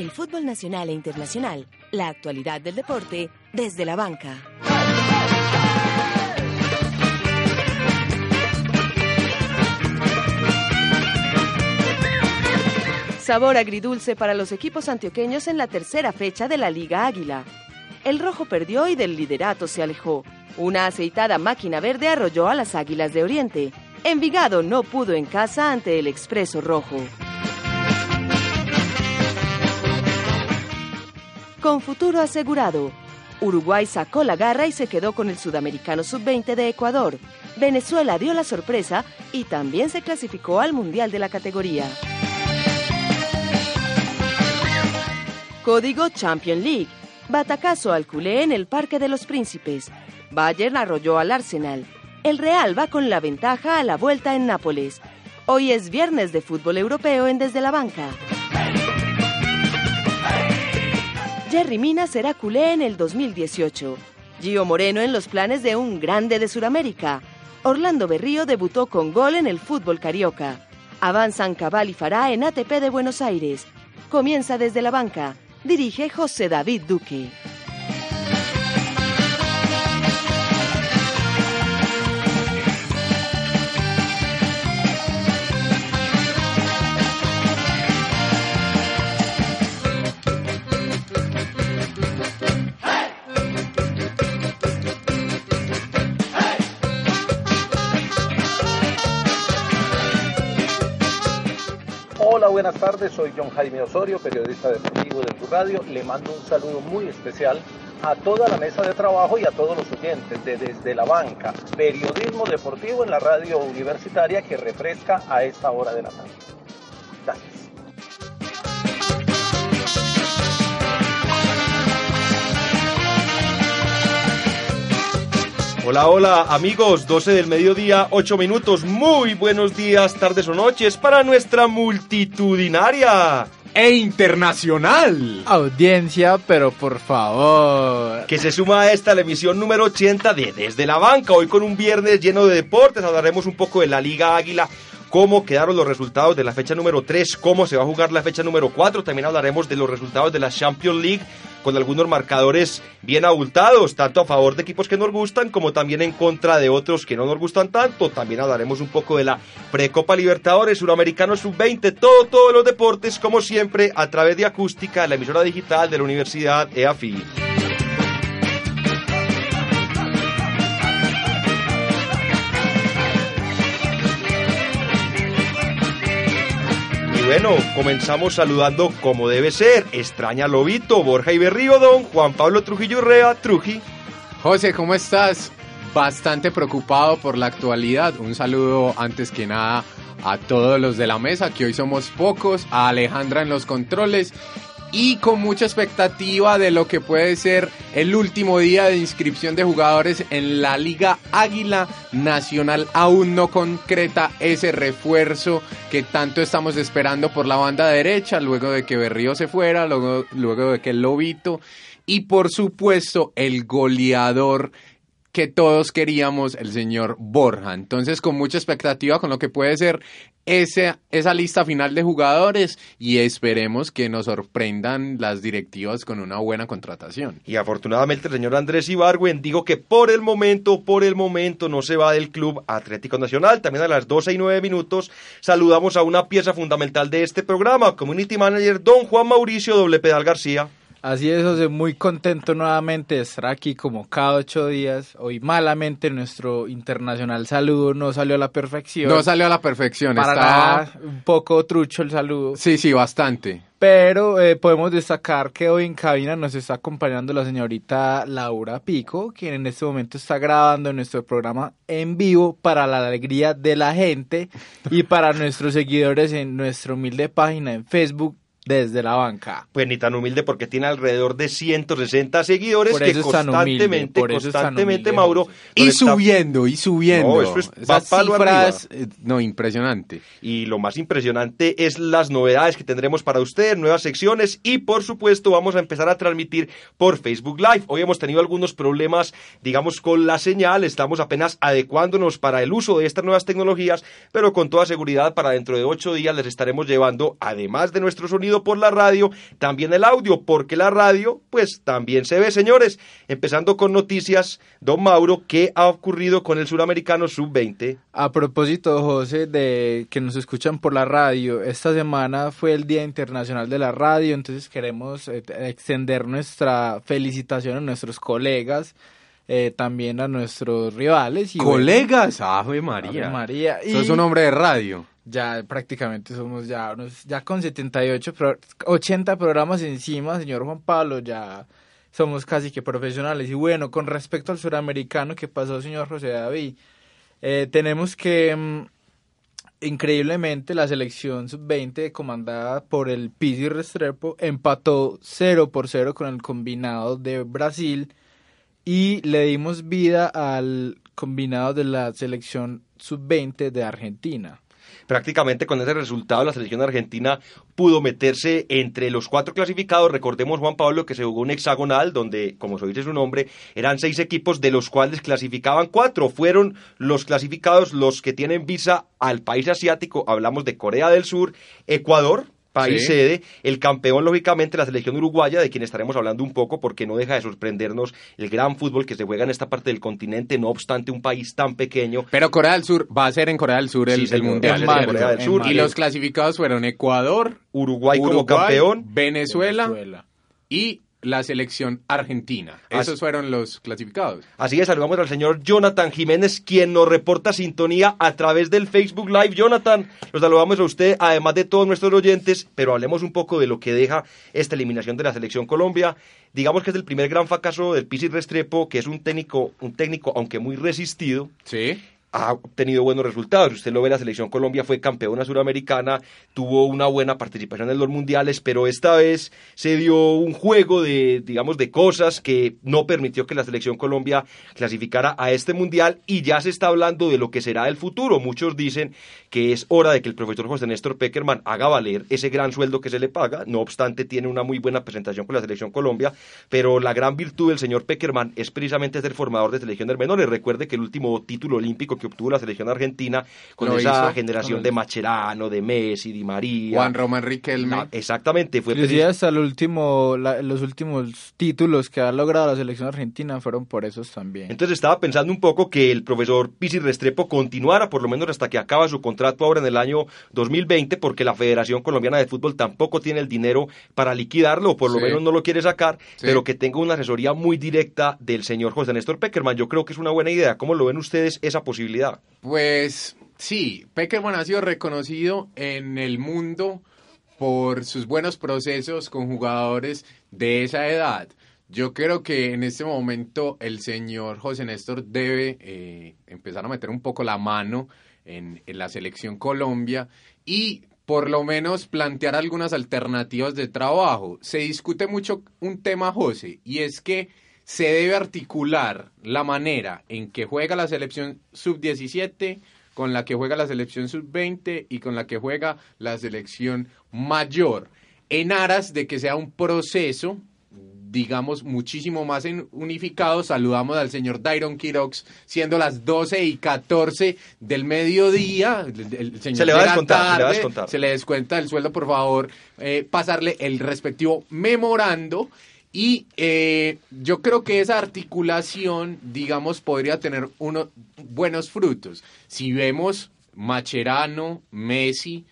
El fútbol nacional e internacional, la actualidad del deporte desde la banca. Sabor agridulce para los equipos antioqueños en la tercera fecha de la Liga Águila. El rojo perdió y del liderato se alejó. Una aceitada máquina verde arrolló a las Águilas de Oriente. Envigado no pudo en casa ante el Expreso Rojo. Con futuro asegurado, Uruguay sacó la garra y se quedó con el sudamericano sub-20 de Ecuador. Venezuela dio la sorpresa y también se clasificó al Mundial de la categoría. Código Champion League. Batacazo al culé en el Parque de los Príncipes. Bayern arrolló al Arsenal. El Real va con la ventaja a la vuelta en Nápoles. Hoy es viernes de fútbol europeo en Desde la Banca. Jerry Mina será culé en el 2018. Gio Moreno en los planes de un grande de Sudamérica. Orlando Berrío debutó con gol en el fútbol carioca. Avanzan Cabal y Fará en ATP de Buenos Aires. Comienza desde la banca. Dirige José David Duque. Buenas tardes. Soy John Jaime Osorio, periodista deportivo del Radio. Le mando un saludo muy especial a toda la mesa de trabajo y a todos los oyentes de Desde la Banca, periodismo deportivo en la radio universitaria que refresca a esta hora de la tarde. Gracias. Hola, hola amigos, 12 del mediodía, 8 minutos, muy buenos días, tardes o noches para nuestra multitudinaria e internacional. Audiencia, pero por favor. Que se suma a esta la emisión número 80 de Desde la Banca, hoy con un viernes lleno de deportes, hablaremos un poco de la Liga Águila, cómo quedaron los resultados de la fecha número 3, cómo se va a jugar la fecha número 4, también hablaremos de los resultados de la Champions League con algunos marcadores bien abultados, tanto a favor de equipos que nos gustan como también en contra de otros que no nos gustan tanto. También hablaremos un poco de la Precopa Libertadores, Suramericano Sub-20, todo, todos los deportes, como siempre, a través de acústica, la emisora digital de la Universidad EAFI. Bueno, comenzamos saludando como debe ser. Extraña Lobito, Borja Iberrío, don Juan Pablo Trujillo Urrea, Truji. José, ¿cómo estás? Bastante preocupado por la actualidad. Un saludo antes que nada a todos los de la mesa, que hoy somos pocos, a Alejandra en los controles y con mucha expectativa de lo que puede ser el último día de inscripción de jugadores en la Liga Águila Nacional. Aún no concreta ese refuerzo que tanto estamos esperando por la banda derecha, luego de que Berrío se fuera, luego, luego de que Lobito y por supuesto el goleador que todos queríamos, el señor Borja. Entonces, con mucha expectativa con lo que puede ser ese, esa lista final de jugadores y esperemos que nos sorprendan las directivas con una buena contratación. Y afortunadamente el señor Andrés Ibargüen dijo que por el momento, por el momento no se va del Club Atlético Nacional. También a las 12 y 9 minutos saludamos a una pieza fundamental de este programa, Community Manager don Juan Mauricio Doble Pedal García. Así es, José, muy contento nuevamente de estar aquí como cada ocho días. Hoy malamente nuestro internacional saludo no salió a la perfección. No salió a la perfección, Para un poco trucho el saludo. Sí, sí, bastante. Pero eh, podemos destacar que hoy en cabina nos está acompañando la señorita Laura Pico, quien en este momento está grabando nuestro programa en vivo para la alegría de la gente y para nuestros seguidores en nuestra humilde página en Facebook desde la banca. Pues ni tan humilde porque tiene alrededor de 160 seguidores que constantemente, constantemente, Mauro. Y subiendo, y subiendo. No, eso es cifras, eh, no, impresionante. Y lo más impresionante es las novedades que tendremos para usted, nuevas secciones y por supuesto vamos a empezar a transmitir por Facebook Live. Hoy hemos tenido algunos problemas, digamos, con la señal, estamos apenas adecuándonos para el uso de estas nuevas tecnologías, pero con toda seguridad para dentro de ocho días les estaremos llevando, además de nuestro sonido por la radio, también el audio, porque la radio, pues también se ve, señores. Empezando con noticias, don Mauro, ¿qué ha ocurrido con el suramericano sub-20? A propósito, José, de que nos escuchan por la radio, esta semana fue el Día Internacional de la Radio, entonces queremos eh, extender nuestra felicitación a nuestros colegas, eh, también a nuestros rivales. Y Colegas, Ave María. Ave María. Y Sos un hombre de radio. Ya prácticamente somos ya, ya con 78, pro- 80 programas encima, señor Juan Pablo, ya somos casi que profesionales. Y bueno, con respecto al suramericano que pasó, señor José David, eh, tenemos que, mm, increíblemente, la selección sub-20 comandada por el Pizzi Restrepo empató 0 por 0 con el combinado de Brasil y le dimos vida al combinado de la selección sub-20 de Argentina. Prácticamente con ese resultado la selección argentina pudo meterse entre los cuatro clasificados. Recordemos, Juan Pablo, que se jugó un hexagonal donde, como se dice su nombre, eran seis equipos de los cuales clasificaban cuatro. Fueron los clasificados los que tienen visa al país asiático. Hablamos de Corea del Sur, Ecuador. País Sí. sede, el campeón lógicamente la selección uruguaya, de quien estaremos hablando un poco porque no deja de sorprendernos el gran fútbol que se juega en esta parte del continente, no obstante un país tan pequeño Pero Corea del Sur, va a ser en Corea del Sur el, Sí, el Mundial. Corea del Sur. Y los clasificados fueron Ecuador, Uruguay, como Uruguay, campeón, Venezuela, Venezuela. y la selección argentina. Así- Esos fueron los clasificados. Así es, saludamos al señor Jonathan Jiménez, quien nos reporta sintonía a través del Facebook Live. Jonathan, los saludamos a usted, además de todos nuestros oyentes, pero hablemos un poco de lo que deja esta eliminación de la selección Colombia. Digamos que es el primer gran fracaso del Pizzi Restrepo, que es un técnico, un técnico, aunque muy resistido, Sí. Ha obtenido buenos resultados. Usted lo ve, la selección Colombia fue campeona suramericana, tuvo una buena participación en los mundiales, pero esta vez se dio un juego de, digamos, de cosas que no permitió que la selección Colombia clasificara a este mundial y ya se está hablando de lo que será el futuro. Muchos dicen que es hora de que el profesor José Néstor Peckerman haga valer ese gran sueldo que se le paga. No obstante, tiene una muy buena presentación con la selección Colombia, pero la gran virtud del señor Peckerman es precisamente ser formador de selecciones menores. Recuerde que el último título olímpico que obtuvo la selección argentina con Lo esa hizo generación de Macherano, de Messi, Di María. Juan Román Riquelme. No, exactamente, fue precis- hasta el último, la- los últimos títulos que ha logrado la selección argentina fueron por esos también. Entonces estaba pensando un poco que el profesor Pisi Restrepo continuara por lo menos hasta que acaba su contrato ahora en el año 2020 porque la Federación Colombiana de Fútbol tampoco tiene el dinero para liquidarlo o por lo Sí. menos no lo quiere sacar, Sí. pero que tenga una asesoría muy directa del señor José Néstor Peckerman. Yo creo que es una buena idea. ¿Cómo lo ven ustedes esa posibilidad? Pues sí, Peckerman ha sido reconocido en el mundo por sus buenos procesos con jugadores de esa edad. Yo creo que en este momento el señor José Néstor debe eh, empezar a meter un poco la mano en, en la selección Colombia y por lo menos plantear algunas alternativas de trabajo. Se discute mucho un tema, José, y es que se debe articular la manera en que juega la selección sub-17 con la que juega la selección sub-20 y con la que juega la selección mayor, en aras de que sea un proceso digamos, muchísimo más en- unificado. Saludamos al señor Dairon Quirox, siendo las 12 y 14 del mediodía. El, el señor Se le va a descontar, se le va a descontar. se le descuenta el sueldo, por favor, eh, pasarle el respectivo memorando. Y eh, yo creo que esa articulación, digamos, podría tener unos buenos frutos. Si vemos Macherano, Messi,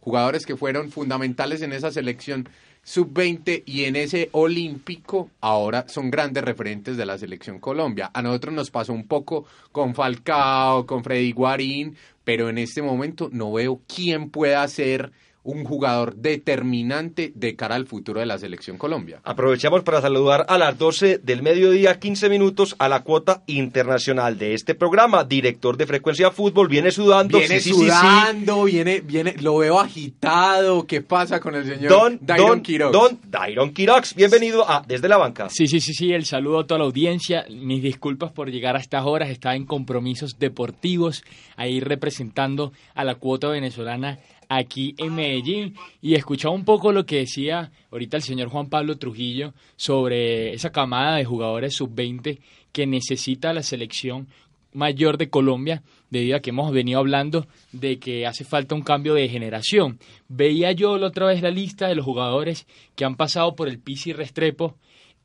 jugadores que fueron fundamentales en esa selección sub-20 y en ese olímpico, ahora son grandes referentes de la selección Colombia. A nosotros nos pasó un poco con Falcao, con Freddy Guarín, pero en este momento no veo quién pueda ser un jugador determinante de cara al futuro de la selección Colombia. Aprovechamos para saludar a las 12 del mediodía, 15 minutos, a la cuota internacional de este programa. Director de Frecuencia Fútbol, viene sudando. Viene sí, sí, sí, sí. sudando, viene, viene, lo veo agitado. ¿Qué pasa con el señor Don, Dairon Don, Quiroz? Don Dairon Quirox, bienvenido a Desde la Banca. Sí, sí, sí, sí, el saludo a toda la audiencia. Mis disculpas por llegar a estas horas. Estaba en compromisos deportivos, ahí representando a la cuota venezolana aquí en Medellín. Y escuchaba un poco lo que decía ahorita el señor Juan Pablo Trujillo sobre esa camada de jugadores sub-20 que necesita la selección mayor de Colombia, debido a que hemos venido hablando de que hace falta un cambio de generación. Veía yo la otra vez la lista de los jugadores que han pasado por el Pisi Restrepo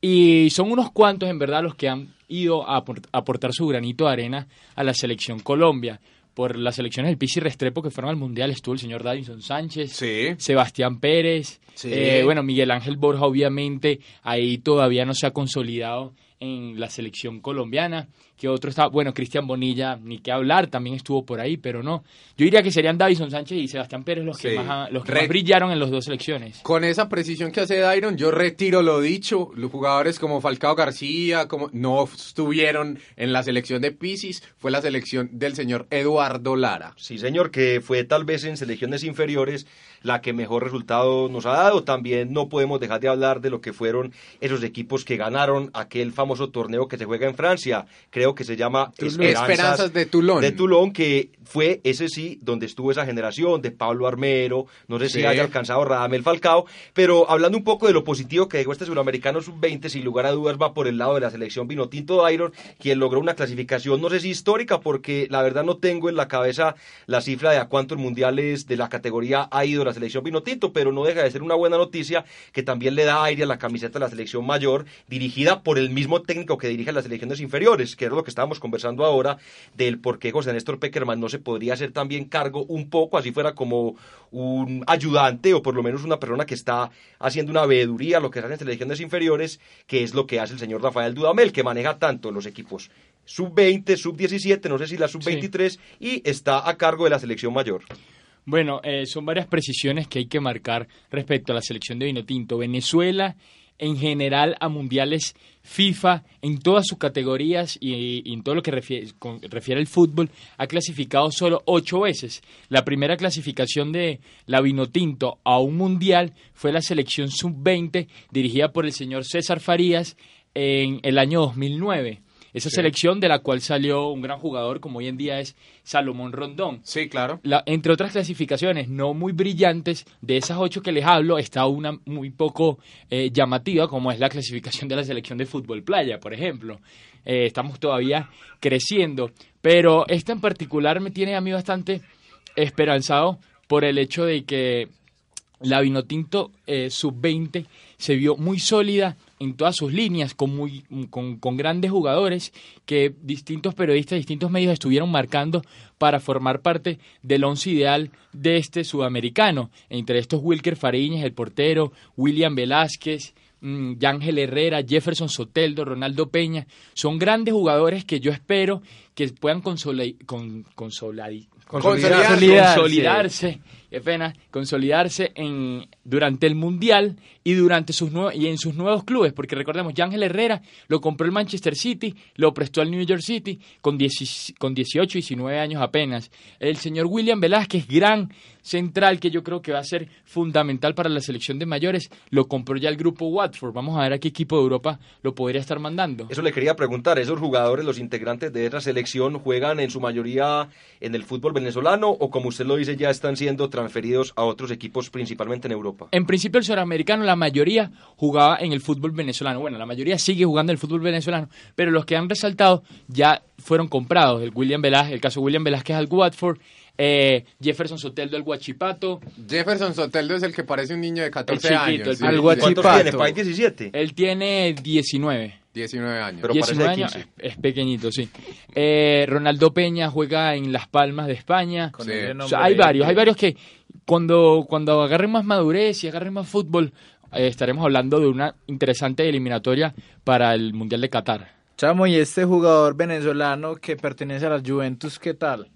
y son unos cuantos en verdad los que han ido a aport- a aportar su granito de arena a la selección Colombia. Por las selecciones del Pisi Restrepo que fueron al Mundial estuvo el señor Davinson Sánchez, Sí. Sebastián Pérez, Sí. eh, bueno, Miguel Ángel Borja obviamente ahí todavía no se ha consolidado en la selección colombiana, que otro está, bueno, Cristian Bonilla, ni qué hablar, también estuvo por ahí, pero no. Yo diría que serían Davison Sánchez y Sebastián Pérez los que, Sí. más, los que Re- más brillaron en las dos selecciones. Con esa precisión que hace Dairon, yo retiro lo dicho. Los jugadores como Falcao García como no estuvieron en la selección de Pisis, fue la selección del señor Eduardo Lara. Sí, señor, que fue tal vez en selecciones inferiores la que mejor resultado nos ha dado. También no podemos dejar de hablar de lo que fueron esos equipos que ganaron aquel famoso torneo que se juega en Francia. Creo que se llama Esperanzas de Toulon. De Toulon, que fue ese sí, donde estuvo esa generación de Pablo Armero, no sé si Sí. haya alcanzado Radamel Falcao, pero hablando un poco de lo positivo que dejó este suramericano sub-20, sin lugar a dudas va por el lado de la selección Vinotinto Dairon, quien logró una clasificación, no sé si histórica, porque la verdad no tengo en la cabeza la cifra de a cuántos mundiales de la categoría ha ido la selección Vinotinto, pero no deja de ser una buena noticia que también le da aire a la camiseta de la selección mayor, dirigida por el mismo técnico que dirige las selecciones inferiores, que es lo que estábamos conversando ahora del por qué José Néstor Peckerman no se podría hacer también cargo un poco, así fuera como un ayudante o por lo menos una persona que está haciendo una veeduría, lo que se hace en selecciones inferiores, que es lo que hace el señor Rafael Dudamel, que maneja tanto los equipos sub-20, sub-17, no sé si la sub-23, y está a cargo de la selección mayor. Bueno, eh, son varias precisiones que hay que marcar respecto a la selección de Vinotinto. Venezuela, en general, a mundiales FIFA, en todas sus categorías y, y en todo lo que refiere, con- refiere al fútbol, ha clasificado solo ocho veces. La primera clasificación de la Vinotinto a un mundial fue la selección sub-20, dirigida por el señor César Farías en el año 2009. Esa selección de la cual salió un gran jugador, como hoy en día es Salomón Rondón. Sí, claro. La- entre otras clasificaciones no muy brillantes, de esas ocho que les hablo, está una muy poco eh, llamativa, como es la clasificación de la selección de fútbol playa, por ejemplo. Eh, estamos todavía creciendo, pero esta en particular me tiene a mí bastante esperanzado por el hecho de que la Vinotinto eh, sub-20 se vio muy sólida en todas sus líneas, con, muy, con, con grandes jugadores que distintos periodistas, distintos medios estuvieron marcando para formar parte del once ideal de este sudamericano. Entre estos Wilker Fariñas, el portero, William Velázquez, mm, Yángel Herrera, Jefferson Soteldo, Ronaldo Peña, son grandes jugadores que yo espero que puedan consoli- con, consolidarse, consolidarse, qué pena, consolidarse en, durante el Mundial y, durante sus y en sus nuevos clubes, porque recordemos, Ángel Herrera lo compró el Manchester City, lo prestó al New York City con, 10 con 18 y 19 años apenas. El señor William Velázquez, gran central que yo creo que va a ser fundamental para la selección de mayores, lo compró ya el grupo Watford. Vamos a ver a qué equipo de Europa lo podría estar mandando. Eso le quería preguntar, ¿esos jugadores, los integrantes de esa selección, juegan en su mayoría en el fútbol venezolano o como usted lo dice ya están siendo transferidos a otros equipos principalmente en Europa? En principio el sudamericano la mayoría jugaba en el fútbol venezolano. Bueno, la mayoría sigue jugando en el fútbol venezolano, pero los que han resaltado ya fueron comprados. El William Velázquez, el caso de William Velázquez al Watford, eh, Jefferson Soteldo al Guachipato. Jefferson Soteldo es el que parece un niño de 14 chiquito, años. el sí, Al sí, Guachipato. ¿Cuántos Chipato. tiene? ¿País 17? Él tiene 19. 19 años. Pero 19 parece de años, 15. es, es pequeñito, sí. Eh, Ronaldo Peña juega en Las Palmas de España. Con Sí. O sea, hay varios, hay varios que cuando, cuando agarren más madurez y agarren más fútbol, eh, estaremos hablando de una interesante eliminatoria para el Mundial de Qatar. Chamo, y este jugador venezolano que pertenece a la Juventus, ¿qué tal?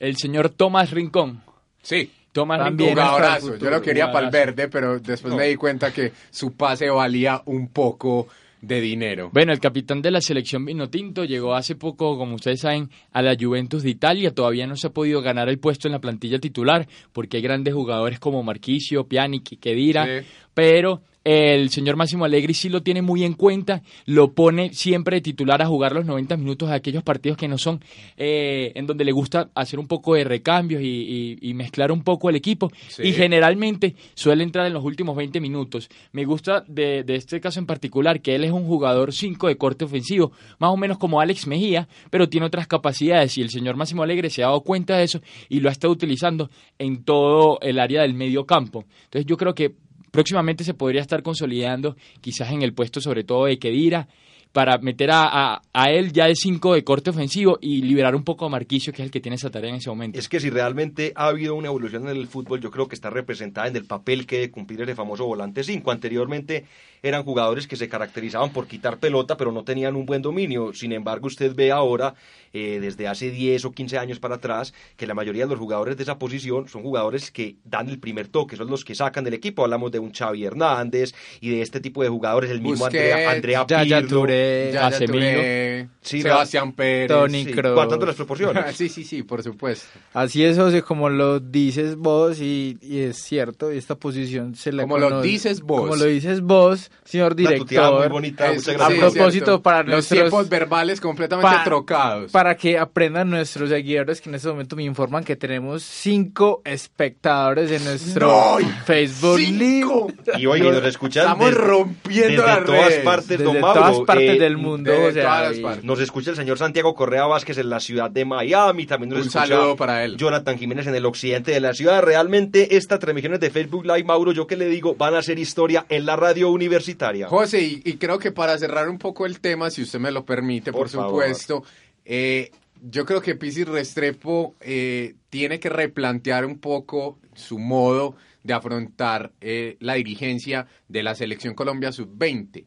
El señor Tomás Rincón. Sí. Tomás También Rincón. Jugadorazo. Yo lo quería para el verde, pero después No. me di cuenta que su pase valía un poco de dinero. Bueno, el capitán de la selección Vinotinto llegó hace poco, como ustedes saben, a la Juventus de Italia. Todavía no se ha podido ganar el puesto en la plantilla titular porque hay grandes jugadores como Marquisio, Pjanic Kedira. Sí. pero el señor Máximo Allegri sí lo tiene muy en cuenta, lo pone siempre de titular a jugar los 90 minutos de aquellos partidos que no son, eh, en donde le gusta hacer un poco de recambios y, y- y mezclar un poco el equipo. Sí. Y generalmente suele entrar en los últimos 20 minutos. Me gusta de, de este caso en particular que él es un jugador 5 de corte ofensivo, más o menos como Alex Mejía, pero tiene otras capacidades y el señor Máximo Alegre se ha dado cuenta de eso y lo ha estado utilizando en todo el área del medio campo. Entonces yo creo que próximamente se podría estar consolidando quizás en el puesto sobre todo de Kedira para meter a, a- él ya de 5 de corte ofensivo y liberar un poco a Marquillo, que es el que tiene esa tarea en ese momento. Es que si realmente ha habido una evolución en el fútbol, yo creo que está representada en el papel que debe cumplir ese famoso volante 5. Anteriormente eran jugadores que se caracterizaban por quitar pelota, pero no tenían un buen dominio. Sin embargo, usted ve ahora, eh, desde hace 10 o 15 años para atrás, que la mayoría de los jugadores de esa posición son jugadores que dan el primer toque, son los que sacan del equipo. Hablamos de un Xavi Hernández y de este tipo de jugadores, el mismo Busquets, Andrea, Andrea Yaya Pirlo. Touré, Yaya Casemiro. Touré, Sí, Sebastián Pérez. Toni Sí, guardando las proporciones. sí, sí, sí, por supuesto. Así es, José, como lo dices vos, y, y es cierto, y esta posición se la Como lo dices vos. Como lo dices vos, señor tuteada muy director, bonita, Es- muchas a gracias. propósito, cierto. para los nuestros- tiempos verbales completamente Pa- trocados. para que aprendan nuestros seguidores que en este momento me informan que tenemos cinco espectadores en nuestro ¡No! Facebook ¡Cinco! Live. Y oye, nos escuchan Estamos desde- rompiendo desde las todas redes. partes, Desde don todas Mauro. partes Eh, del mundo, de o sea, todas las y- partes. Nos escucha el señor Santiago Correa Vázquez en la ciudad de Miami, también nos Un escucha saludo para él. Jonathan Jiménez en el occidente de la ciudad. Realmente estas transmisiones de Facebook Live, Mauro, yo que le digo, van a ser historia en la radio universitaria. José, y, y creo que para cerrar un poco el tema, si usted me lo permite, por, supuesto, eh, yo creo que Pisis Restrepo eh, tiene que replantear un poco su modo de afrontar eh, la dirigencia de la Selección Colombia Sub-20.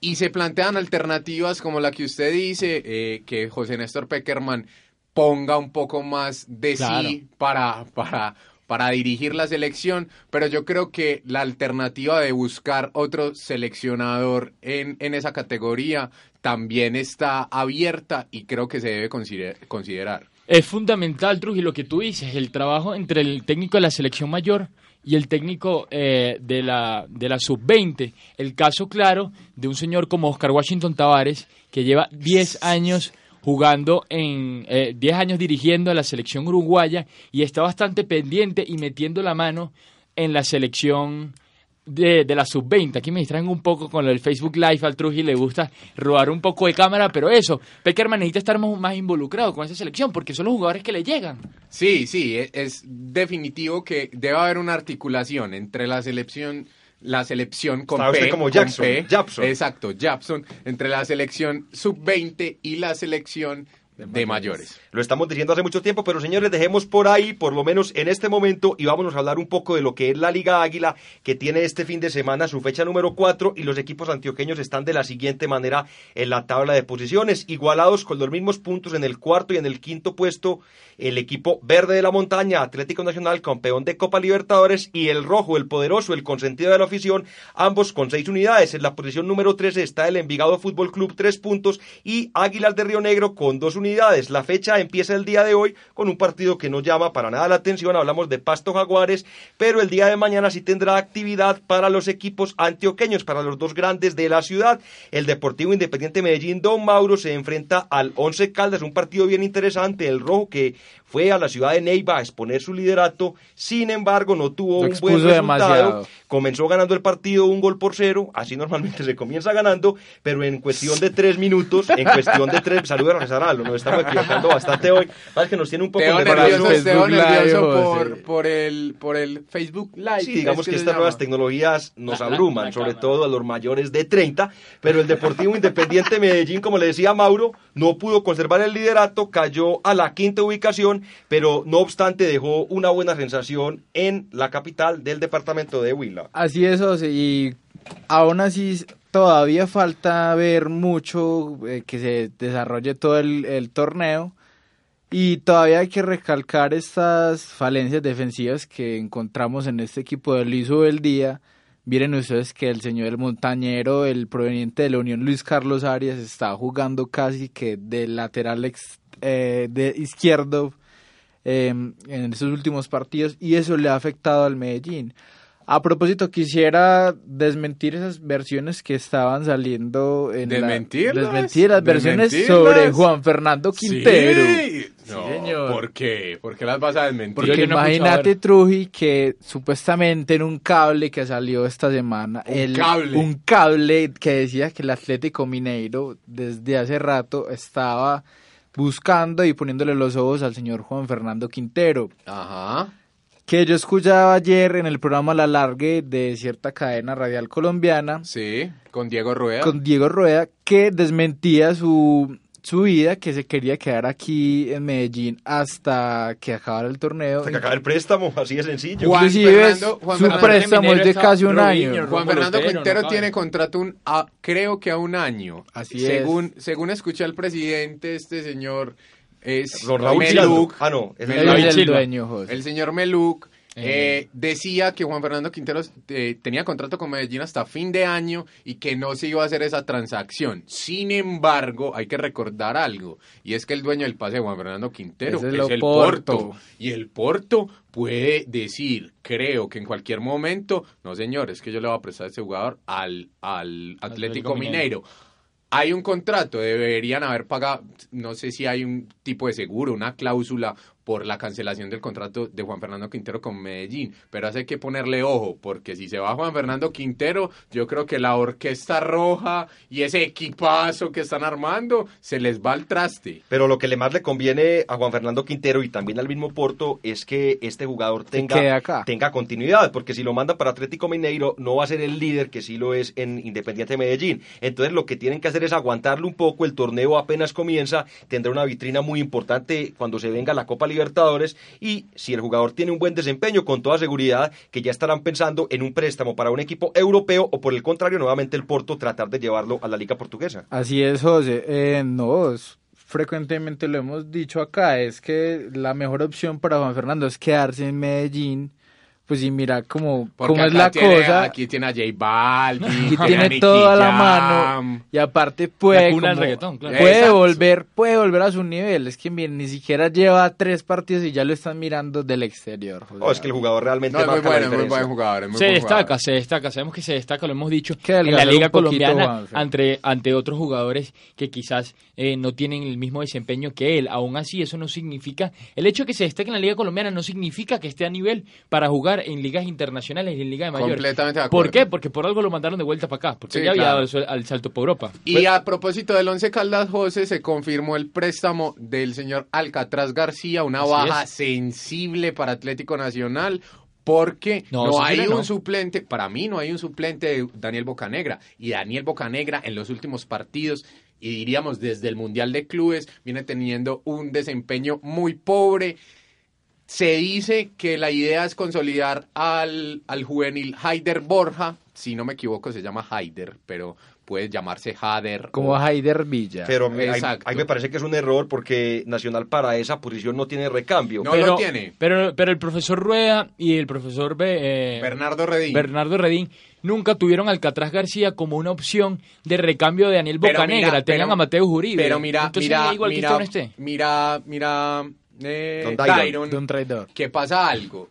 Y se plantean alternativas como la que usted dice, eh, que José Néstor Peckerman ponga un poco más de Claro. sí para, para, para dirigir la selección, pero yo creo que la alternativa de buscar otro seleccionador en, en esa categoría también está abierta y creo que se debe consider- considerar. Es fundamental, Trujillo, lo que tú dices, el trabajo entre el técnico de la selección mayor y el técnico eh, de la, de la sub-20. El caso claro de un señor como Oscar Washington Tavares, que lleva 10 años jugando en eh, 10 años dirigiendo a la selección uruguaya y está bastante pendiente y metiendo la mano en la selección de, de la sub-20. Aquí me distraen un poco con del Facebook Live. Al Trujillo le gusta robar un poco de cámara, pero eso, Peckerman necesita estar más, involucrado con esa selección porque son los jugadores que le llegan. Sí, sí, e- es, definitivo que debe haber una articulación entre la selección la selección con P, como con Jackson, P, Japson. exacto, Japson, entre la selección sub-20 y la selección de, mayores. Lo estamos diciendo hace mucho tiempo, pero señores, dejemos por ahí, por lo menos en este momento, y vámonos a hablar un poco de lo que es la Liga Águila, que tiene este fin de semana su fecha número 4, y los equipos antioqueños están de la siguiente manera en la tabla de posiciones, igualados con los mismos puntos en el cuarto y en el quinto puesto, el equipo verde de la montaña, Atlético Nacional, campeón de Copa Libertadores, y el rojo, el poderoso, el consentido de la afición, ambos con seis unidades. En la posición número 13 está el Envigado Fútbol Club, tres puntos, y Águilas de Río Negro con dos unidades. La fecha empieza el día de hoy con un partido que no llama para nada la atención, hablamos de Pasto Jaguares, pero el día de mañana sí tendrá actividad para los equipos antioqueños, para los dos grandes de la ciudad. El Deportivo Independiente Medellín, Don Mauro, se enfrenta al Once Caldas, un partido bien interesante, el rojo que fue a la ciudad de Neiva a exponer su liderato, sin embargo no tuvo Lo un buen resultado, demasiado. comenzó ganando el partido un gol por cero, así normalmente se comienza ganando, pero en cuestión de tres minutos, en cuestión de tres, saludos a Rezaralo, nos estamos equivocando bastante hoy, más que nos tiene un poco Teo nervioso, Teo por, por, el, por el Facebook Live. Sí, digamos es que estas nuevas tecnologías nos La- abruman, la sobre todo a los mayores de 30, pero el Deportivo Independiente Medellín, como le decía Mauro, no pudo conservar el liderato, cayó a la quinta ubicación, pero no obstante dejó una buena sensación en la capital del departamento de Huila. Así es, y aún así todavía falta ver mucho eh, que se desarrolle todo el, torneo y todavía hay que recalcar estas falencias defensivas que encontramos en este equipo de Luis día. Miren ustedes que el señor el montañero, el proveniente de la Unión Luis Carlos Arias, está jugando casi que de lateral eh, de izquierdo eh, en estos últimos partidos y eso le ha afectado al Medellín. A propósito, quisiera desmentir esas versiones que estaban saliendo en la- ¿Desmentirlas? desmentir las versiones ¿Desmentirlas? sobre Juan Fernando Quintero. Sí. Sí, No, señor. ¿Por qué? ¿Por qué las vas a desmentir? Porque Yo no imagínate, ver. Truji, que supuestamente en un cable que salió esta semana, Un el- cable. un cable que decía que el Atlético Mineiro desde hace rato estaba buscando y poniéndole los ojos al señor Juan Fernando Quintero. Ajá. Que yo escuchaba ayer en el programa La Largue de cierta cadena radial colombiana Sí, con Diego Rueda. con Diego Rueda que desmentía su, su vida, que se quería quedar aquí en Medellín hasta que acabara el torneo. Hasta que acabe el préstamo, así de sencillo. Juan Fernando- Juan su Fernando préstamo es de casi un año. Juan Fernando Quintero no tiene contrato un, a- creo que a un año. Así según, Según escuché al presidente, este señor es Don Raúl Meluc. Ah, no, es el dueño, José. El señor Meluc Eh. eh, decía que Juan Fernando Quintero eh, tenía contrato con Medellín hasta fin de año y que no se iba a hacer esa transacción. Sin embargo, hay que recordar algo, y es que el dueño del pase de Juan Fernando Quintero Ese es, el Porto. Porto. Y el Porto puede decir, creo que en cualquier momento, no señor, es que yo le voy a prestar a ese jugador al, al Atlético, Atlético Mineiro. Mineiro. Hay un contrato, deberían haber pagado, no sé si hay un tipo de seguro, una cláusula por la cancelación del contrato de Juan Fernando Quintero con Medellín, pero hace que ponerle ojo, porque si se va Juan Fernando Quintero, yo creo que la Orquesta Roja y ese equipazo que están armando se les va al traste. Pero lo que le más le conviene a Juan Fernando Quintero y también al mismo Porto es que este jugador tenga, acá. tenga continuidad, porque si lo manda para Atlético Mineiro no va a ser el líder que sí lo es en Independiente Medellín. Entonces lo que tienen que hacer es aguantarle un poco, el torneo apenas comienza, tendrá una vitrina muy importante cuando se venga la Copa Libertadores y si el jugador tiene un buen desempeño, con toda seguridad que ya estarán pensando en un préstamo para un equipo europeo o por el contrario, nuevamente el Porto tratar de llevarlo a la Liga Portuguesa. Así es, José. Eh, no, frecuentemente lo hemos dicho acá, es que la mejor opción para Juan Fernando es quedarse en Medellín. Pues y mira cómo, cómo es la tiene- cosa. Aquí tiene a J Balvin, Aquí tiene Nicky todo a la Jam. mano y aparte puede, como- claro. puede Exacto. volver, puede volver a su nivel. Es que miren, ni siquiera lleva tres partidos y ya lo están mirando del exterior. José. Oh, es que el jugador realmente No, es muy bueno, muy buen jugador. es muy Se buen destaca, jugador. se destaca, sabemos que se destaca, lo hemos dicho, Que en la Liga Colombiana ante otros jugadores que quizás eh, no tienen el mismo desempeño que él. Aún así, eso no significa, el hecho de que se destaque en la Liga Colombiana no significa que esté a nivel para jugar en ligas internacionales y en Liga de Mayores. Completamente de ¿Por qué? Porque por algo lo mandaron de vuelta para acá, porque Sí, ya había dado al salto por Europa. Y a propósito del Once Caldas José, se confirmó el préstamo del señor Alcatraz García, una Así baja es. sensible para Atlético Nacional. Porque No, no, hay un no. suplente, para mí no hay un suplente de Daniel Bocanegra. Y Daniel Bocanegra en los últimos partidos, y diríamos desde el Mundial de Clubes, viene teniendo un desempeño muy pobre. Se dice que la idea es consolidar al, al juvenil Haider Borja, si no me equivoco se llama Haider, pero puede llamarse Hader. Como o- Haider Villa. Pero me, ahí, me parece que es un error porque Nacional para esa posición no tiene recambio. No lo tiene. Pero, pero el profesor Rueda y el profesor Be- eh, Bernardo Redín. Bernardo Redín nunca tuvieron a Alcatraz García como una opción de recambio de Daniel Bocanegra. Tenían a Mateo Uribe. Pero mira, Entonces, mira, igual que mira, usted no esté. mira, mira, eh, Don Dairon. Dairon, de un traidor. que pasa algo.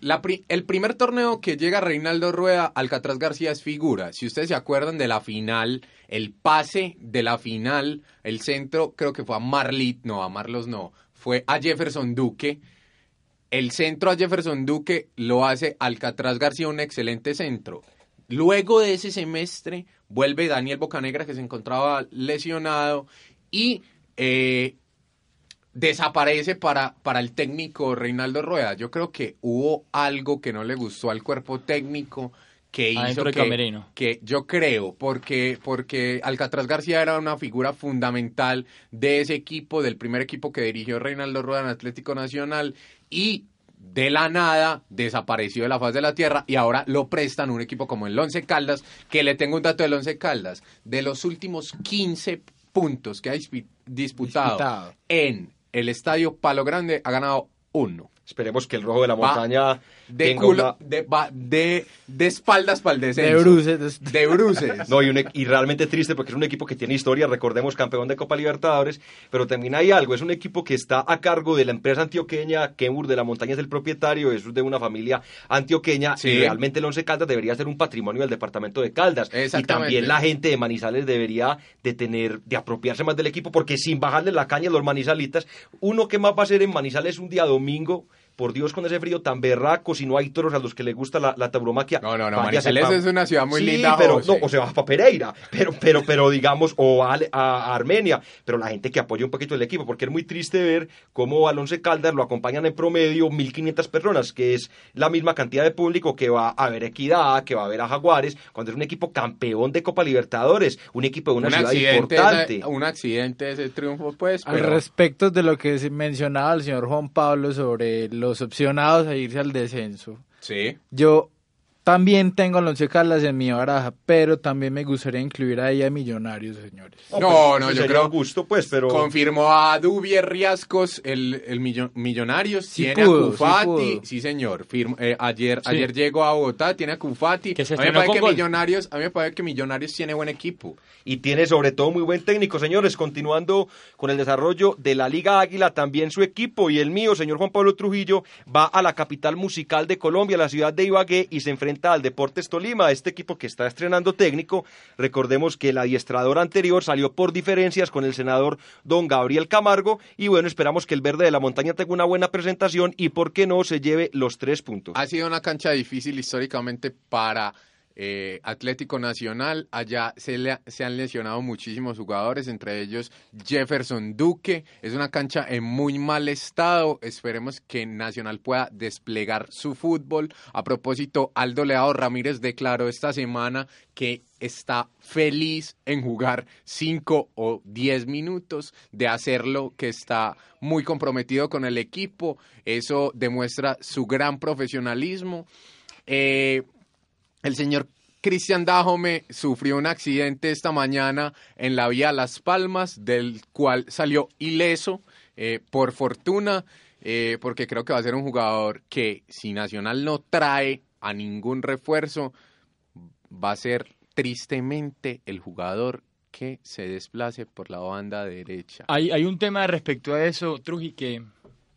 La pri- el primer torneo que llega Reinaldo Rueda, Alcatraz García es figura. Si ustedes se acuerdan de la final, el pase de la final, el centro creo que fue a Marlit, no, a Marlos no, fue a Jefferson Duque. El centro a Jefferson Duque lo hace Alcatraz García, un excelente centro. Luego de ese semestre vuelve Daniel Bocanegra, que se encontraba lesionado, y eh, desaparece para, para el técnico Reinaldo Rueda. Yo creo que hubo algo que no le gustó al cuerpo técnico que hizo que, camerino. que yo creo, porque, porque Alcatraz García era una figura fundamental de ese equipo, del primer equipo que dirigió Reinaldo Rueda en Atlético Nacional, y de la nada desapareció de la faz de la tierra y ahora lo prestan a un equipo como el Once Caldas, que le tengo un dato del Once Caldas, de los últimos 15 puntos que ha Disputado. en el estadio Palo Grande, ha ganado uno. Esperemos que el rojo de la Va montaña De tenga culo, una- de, va- de, de espaldas para el descenso. De bruces. De bruces. No, y, un e- y realmente triste porque es un equipo que tiene historia, recordemos, campeón de Copa Libertadores, pero también hay algo, es un equipo que está a cargo de la empresa antioqueña, Kenwood de la Montaña es el propietario, es de una familia antioqueña, Sí. y realmente el Once Caldas debería ser un patrimonio del departamento de Caldas. Y también la gente de Manizales debería de tener, de apropiarse más del equipo, porque sin bajarle la caña a los manizalitas, uno que más va a hacer en Manizales un día domingo, por Dios, con ese frío tan berraco, si no hay toros a los que les gusta la, la tauromaquia. No, no, no, Manizales es una ciudad muy Sí, linda, pero José. no, o se va para Pereira, pero, pero, pero digamos, o a, a Armenia, pero la gente que apoya un poquito el equipo, porque es muy triste ver cómo al Once Caldas lo acompañan en promedio 1.500 personas, que es la misma cantidad de público que va a ver Equidad, que va a ver a Jaguares, cuando es un equipo campeón de Copa Libertadores, un equipo de una un, ciudad importante. ese, un accidente ese triunfo, pues. Al respecto de lo que se mencionaba el señor Juan Pablo sobre los opcionados a irse al descenso, sí. yo también tengo a Once Caldas en mi baraja, pero también me gustaría incluir a ella a Millonarios, señores. No, pues, no, eso yo creo- gusto, pues, pero... Confirmó a Dubier Riascos, el, el millo- Millonarios. Sí tiene pudo, a Cufati. Sí, señor. Firmó- eh, ayer, Sí. ayer llegó a Bogotá, tiene a Cufati. Que se a mí me parece que gol. Millonarios, a mí me parece que Millonarios tiene buen equipo. y tiene sobre todo muy buen técnico, señores. Continuando con el desarrollo de la Liga Águila, también su equipo y el mío, señor Juan Pablo Trujillo, va a la capital musical de Colombia, la ciudad de Ibagué, y se enfrenta al Deportes Tolima, este equipo que está estrenando técnico. Recordemos que el adiestrador anterior salió por diferencias con el senador don Gabriel Camargo, y bueno, esperamos que el verde de la montaña tenga una buena presentación y, por qué no, se lleve los tres puntos. Ha sido una cancha difícil históricamente para eh, Atlético Nacional. Allá se, le- se han lesionado muchísimos jugadores, entre ellos Jefferson Duque. Es una cancha en muy mal estado. Esperemos que Nacional pueda desplegar su fútbol. A propósito, Aldo Leao Ramírez declaró esta semana que está feliz en jugar 5 o 10 minutos, de hacerlo, que está muy comprometido con el equipo. Eso demuestra su gran profesionalismo. Eh, el señor Cristian Dajome sufrió un accidente esta mañana en la vía Las Palmas, del cual salió ileso, eh, por fortuna, eh, porque creo que va a ser un jugador que si Nacional no trae a ningún refuerzo, va a ser tristemente el jugador que se desplace por la banda derecha. Hay, hay un tema respecto a eso, Truji, que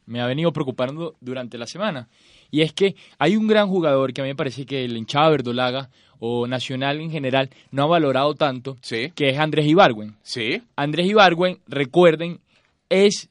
me ha venido preocupando durante la semana. Y es que hay un gran jugador que a mí me parece que el hinchada verdolaga o nacional en general no ha valorado tanto, Sí, que es Andrés Ibargüen. sí, Andrés Ibargüen, recuerden, es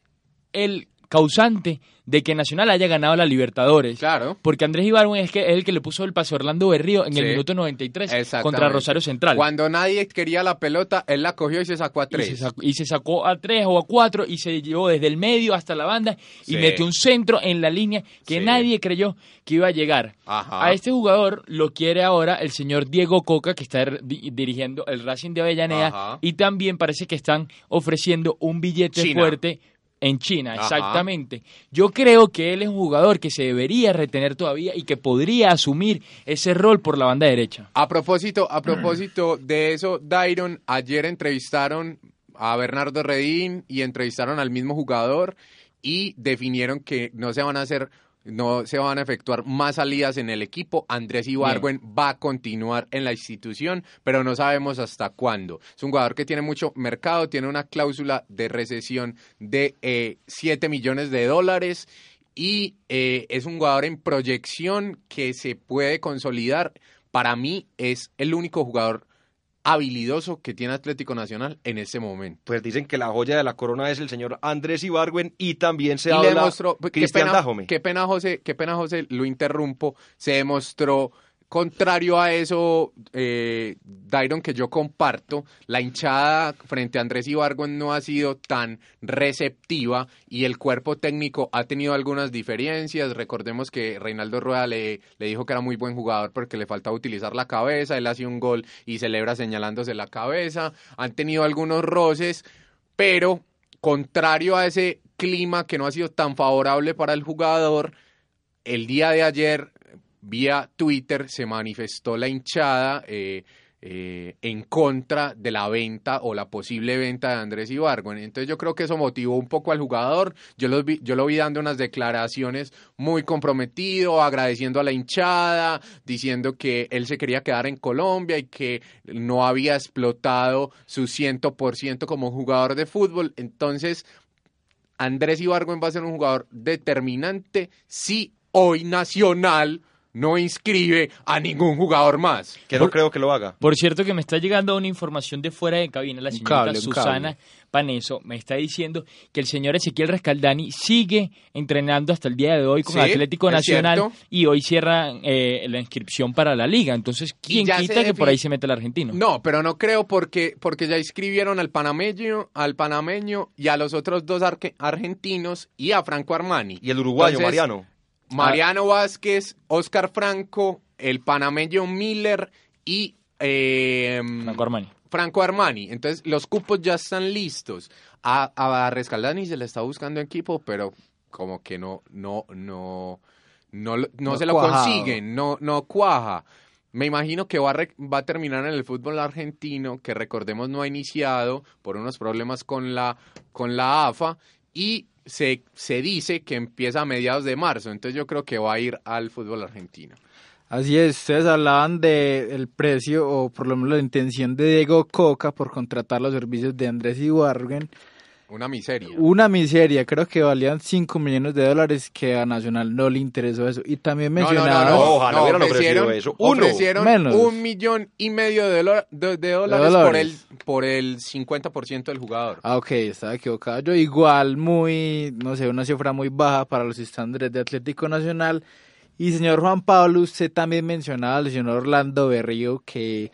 el causante de que Nacional haya ganado la Libertadores. claro. Porque Andrés Ibargüen es, que, es el que le puso el pase a Orlando Berrío en el minuto 93 Exactamente. contra Rosario Central. Cuando nadie quería la pelota, él la cogió y se sacó a y tres. se, sacó, y se sacó a tres o a cuatro y se llevó desde el medio hasta la banda y Sí. metió un centro en la línea que Sí. nadie creyó que iba a llegar. Ajá. A este jugador lo quiere ahora el señor Diego Coca, que está di- dirigiendo el Racing de Avellaneda, Ajá. y también parece que están ofreciendo un billete China. fuerte en China, Ajá. exactamente. Yo creo que él es un jugador que se debería retener todavía y que podría asumir ese rol por la banda derecha. A propósito, a propósito de eso, Dairon, ayer entrevistaron a Bernardo Redín y entrevistaron al mismo jugador y definieron que no se van a hacer, no se van a efectuar más salidas en el equipo. Andrés Ibargüen va a continuar en la institución, pero no sabemos hasta cuándo. Es un jugador que tiene mucho mercado, tiene una cláusula de recesión de eh, 7 millones de dólares y eh, es un jugador en proyección que se puede consolidar. Para mí es el único jugador habilidoso que tiene Atlético Nacional en este momento. Pues dicen que la joya de la corona es el señor Andrés Ibargüen y también se y habla demostró, qué Cristian pena, Dajome. qué pena José, qué pena José, lo interrumpo, se demostró contrario a eso, eh, Dairon, que yo comparto, la hinchada frente a Andrés Ibargüen no ha sido tan receptiva y el cuerpo técnico ha tenido algunas diferencias. Recordemos que Reinaldo Rueda le, le dijo que era muy buen jugador porque le faltaba utilizar la cabeza, él hace un gol y celebra señalándose la cabeza. Han tenido algunos roces, pero contrario a ese clima que no ha sido tan favorable para el jugador, el día de ayer, vía Twitter, se manifestó la hinchada. eh, eh, en contra de la venta o la posible venta de Andrés Ibargüen. Entonces yo creo que eso motivó un poco al jugador. Yo lo vi, yo lo vi dando unas declaraciones muy comprometido, agradeciendo a la hinchada, diciendo que él se quería quedar en Colombia y que no había explotado su 100% como jugador de fútbol. Entonces Andrés Ibargüen va a ser un jugador determinante si hoy Nacional no inscribe a ningún jugador más. Que no creo que lo haga. Por cierto que me está llegando una información de fuera de cabina, la cable, un Susana Paneso me está diciendo que el señor Ezequiel Rescaldani sigue entrenando hasta el día de hoy con Sí, Atlético Nacional y hoy cierra eh, la inscripción para la liga. Entonces, ¿quién quita que por ahí se mete el argentino? No, pero no creo porque, porque ya inscribieron al panameño, al panameño y a los otros dos arque- argentinos y a Franco Armani. Y el uruguayo, Entonces, Mariano. Mariano Vázquez, Oscar Franco, el panameño Miller y eh, Franco Armani. Franco Armani. Entonces, los cupos ya están listos. A, a Rescaldani se le está buscando equipo, pero como que no, no, no, no, no No se lo consiguen, no, no cuaja. Me imagino que va a, re- va a terminar en el fútbol argentino, que recordemos no ha iniciado por unos problemas con la, con la AFA, y se, se dice que empieza a mediados de marzo. Entonces yo creo que va a ir al fútbol argentino. Así es, ustedes hablaban del precio o por lo menos la intención de Diego Coca por contratar los servicios de Andrés Ibargüen. Una miseria. Una miseria, creo que valían 5 millones de dólares que a Nacional no le interesó eso. Y también No, no, mencionaba... no, ojalá hubieran ofrecido eso. Uno. ofrecieron Menos. un millón y medio de, dola- de- de dólares, por el dólares. por el 50% del jugador. Ah, ok, estaba equivocado. Yo igual muy, no sé, una cifra muy baja para los estándares de Atlético Nacional. Y señor Juan Pablo, usted también mencionaba al señor Orlando Berrío que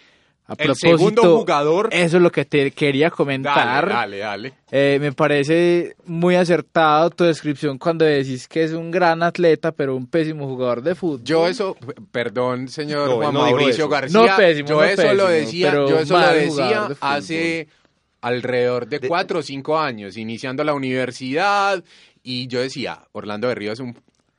a el propósito... segundo jugador. Eso es lo que te quería comentar. Dale, dale, dale. Eh, me parece muy acertado tu descripción cuando decís que es un gran atleta, pero un pésimo jugador de fútbol. Yo eso, perdón, señor No, Juan no Mauricio. García, No pésimo, yo no eso lo decía, pero yo eso lo decía de hace alrededor de De- cuatro o cinco años, iniciando la universidad, y yo decía, Orlando Berrío es un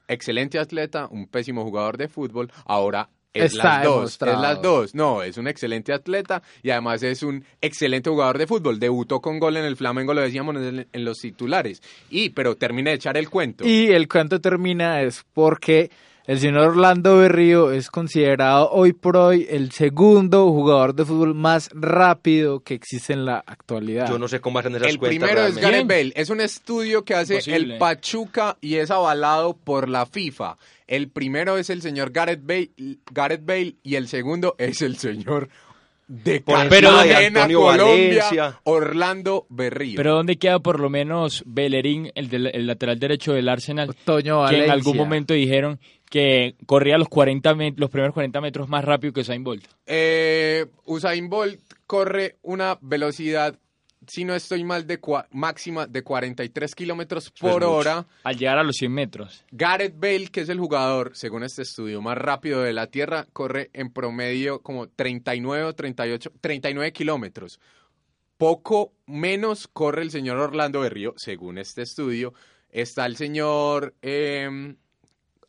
excelente atleta, un pésimo jugador de fútbol, ahora es Está las dos, demostrado. es las dos, no, es un excelente atleta y además es un excelente jugador de fútbol, debutó con gol en el Flamengo, lo decíamos en, en los titulares, y pero termine de echar el cuento. Y el cuento termina es porque el señor Orlando Berrío es considerado hoy por hoy el segundo jugador de fútbol más rápido que existe en la actualidad. Yo no sé cómo hacen esas El cuentas primero es. Gareth Bale. Es un estudio que hace Imposible. el Pachuca y es avalado por la FIFA. El primero es el señor Gareth Bale, Gareth Bale y el segundo es el señor de Antonio Colombia, Valencia. Orlando Berrío. Pero ¿dónde queda por lo menos Bellerín, el, del- el lateral derecho del Arsenal? Toño que en algún momento dijeron que corría los 40 met- los primeros 40 metros más rápido que Usain Bolt. Eh, Usain Bolt corre una velocidad, si no estoy mal, de máxima de 43 kilómetros por hora. Al llegar a los 100 metros. Gareth Bale, que es el jugador, según este estudio, más rápido de la Tierra, corre en promedio como 39 o 38, 39 kilómetros. Poco menos corre el señor Orlando Berrío, según este estudio. Está el señor eh,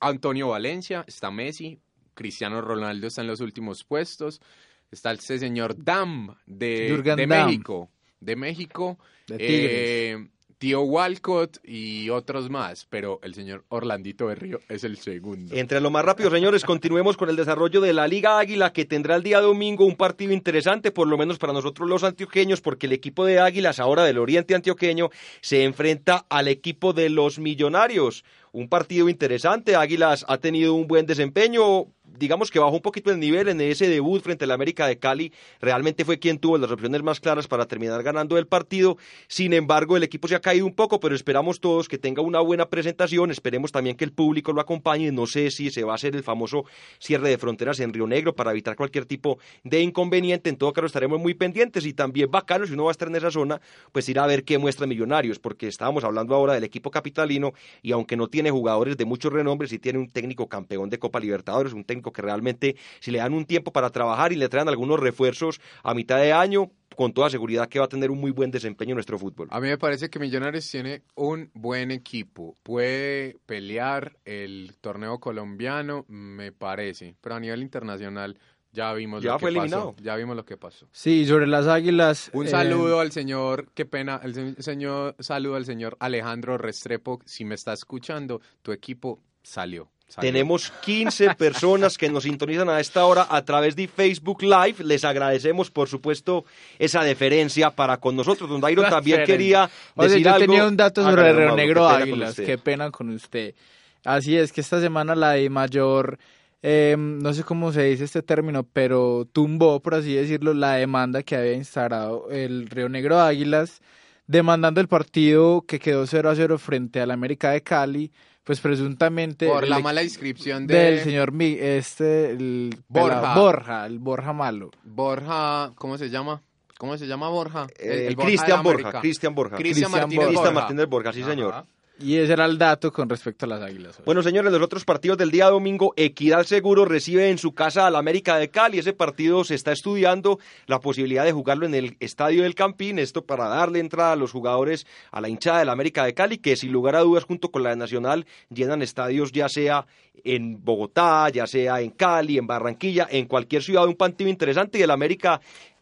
Antonio Valencia, está Messi, Cristiano Ronaldo está en los últimos puestos. Está este señor Dam de, de. México. De México. De. Eh, Tío Walcott y otros más, pero el señor Orlandito Berrío es el segundo. Entre lo más rápido, señores, continuemos con el desarrollo de la Liga Águila, que tendrá el día domingo un partido interesante, por lo menos para nosotros los antioqueños, porque el equipo de Águilas, ahora del Oriente Antioqueño, se enfrenta al equipo de los Millonarios. Un partido interesante, Águilas ha tenido un buen desempeño, digamos que bajó un poquito el nivel en ese debut frente al América de Cali, realmente fue quien tuvo las opciones más claras para terminar ganando el partido, sin embargo el equipo se ha caído un poco, pero esperamos todos que tenga una buena presentación, esperemos también que el público lo acompañe, no sé si se va a hacer el famoso cierre de fronteras en Río Negro para evitar cualquier tipo de inconveniente, en todo caso estaremos muy pendientes y también bacano si uno va a estar en esa zona, pues ir a ver qué muestra Millonarios, porque estábamos hablando ahora del equipo capitalino y aunque no tiene jugadores de mucho renombre, sí tiene un técnico campeón de Copa Libertadores, un técnico que realmente si le dan un tiempo para trabajar y le traen algunos refuerzos a mitad de año, con toda seguridad que va a tener un muy buen desempeño en nuestro fútbol. A mí me parece que Millonarios tiene un buen equipo. Puede pelear el torneo colombiano, me parece. Pero a nivel internacional Ya vimos Ya lo que pasó. Ya vimos lo que pasó. Sí, sobre las águilas. Un eh, saludo al señor, qué pena, el se- señor, saludo al señor Alejandro Restrepo. Si me está escuchando, tu equipo salió. salió. Tenemos 15 personas que nos sintonizan a esta hora a través de Facebook Live. Les agradecemos, por supuesto, esa deferencia para con nosotros. Don Dairo también quería Oye, decir yo algo. tenía un dato sobre Hágale, Río Mauro, Negro Águilas. Qué pena con usted. Así es que esta semana la de mayor, eh, no sé cómo se dice este término, pero tumbó, por así decirlo, la demanda que había instaurado el Río Negro Águilas, demandando el partido que quedó 0 a 0 frente al América de Cali, pues presuntamente Por la mala inscripción de del señor Mi- este el Borja. pelado- Borja, el Borja malo. Borja, ¿cómo se llama? ¿Cómo se llama Borja? Eh, El Borja de Cristian Borja. Cristian Borja. Cristian Martínez Borja. Cristian Borja. Martínez Borja, sí, señor. Y ese era el dato con respecto a las Águilas. Bueno, señores, los otros partidos del día domingo, Equidad Seguro recibe en su casa al América de Cali. Ese partido se está estudiando la posibilidad de jugarlo en el Estadio del Campín. Esto para darle entrada a los jugadores a la hinchada del América de Cali, que sin lugar a dudas, junto con la Nacional, llenan estadios ya sea en Bogotá, ya sea en Cali, en Barranquilla, en cualquier ciudad, un partido interesante. Y el América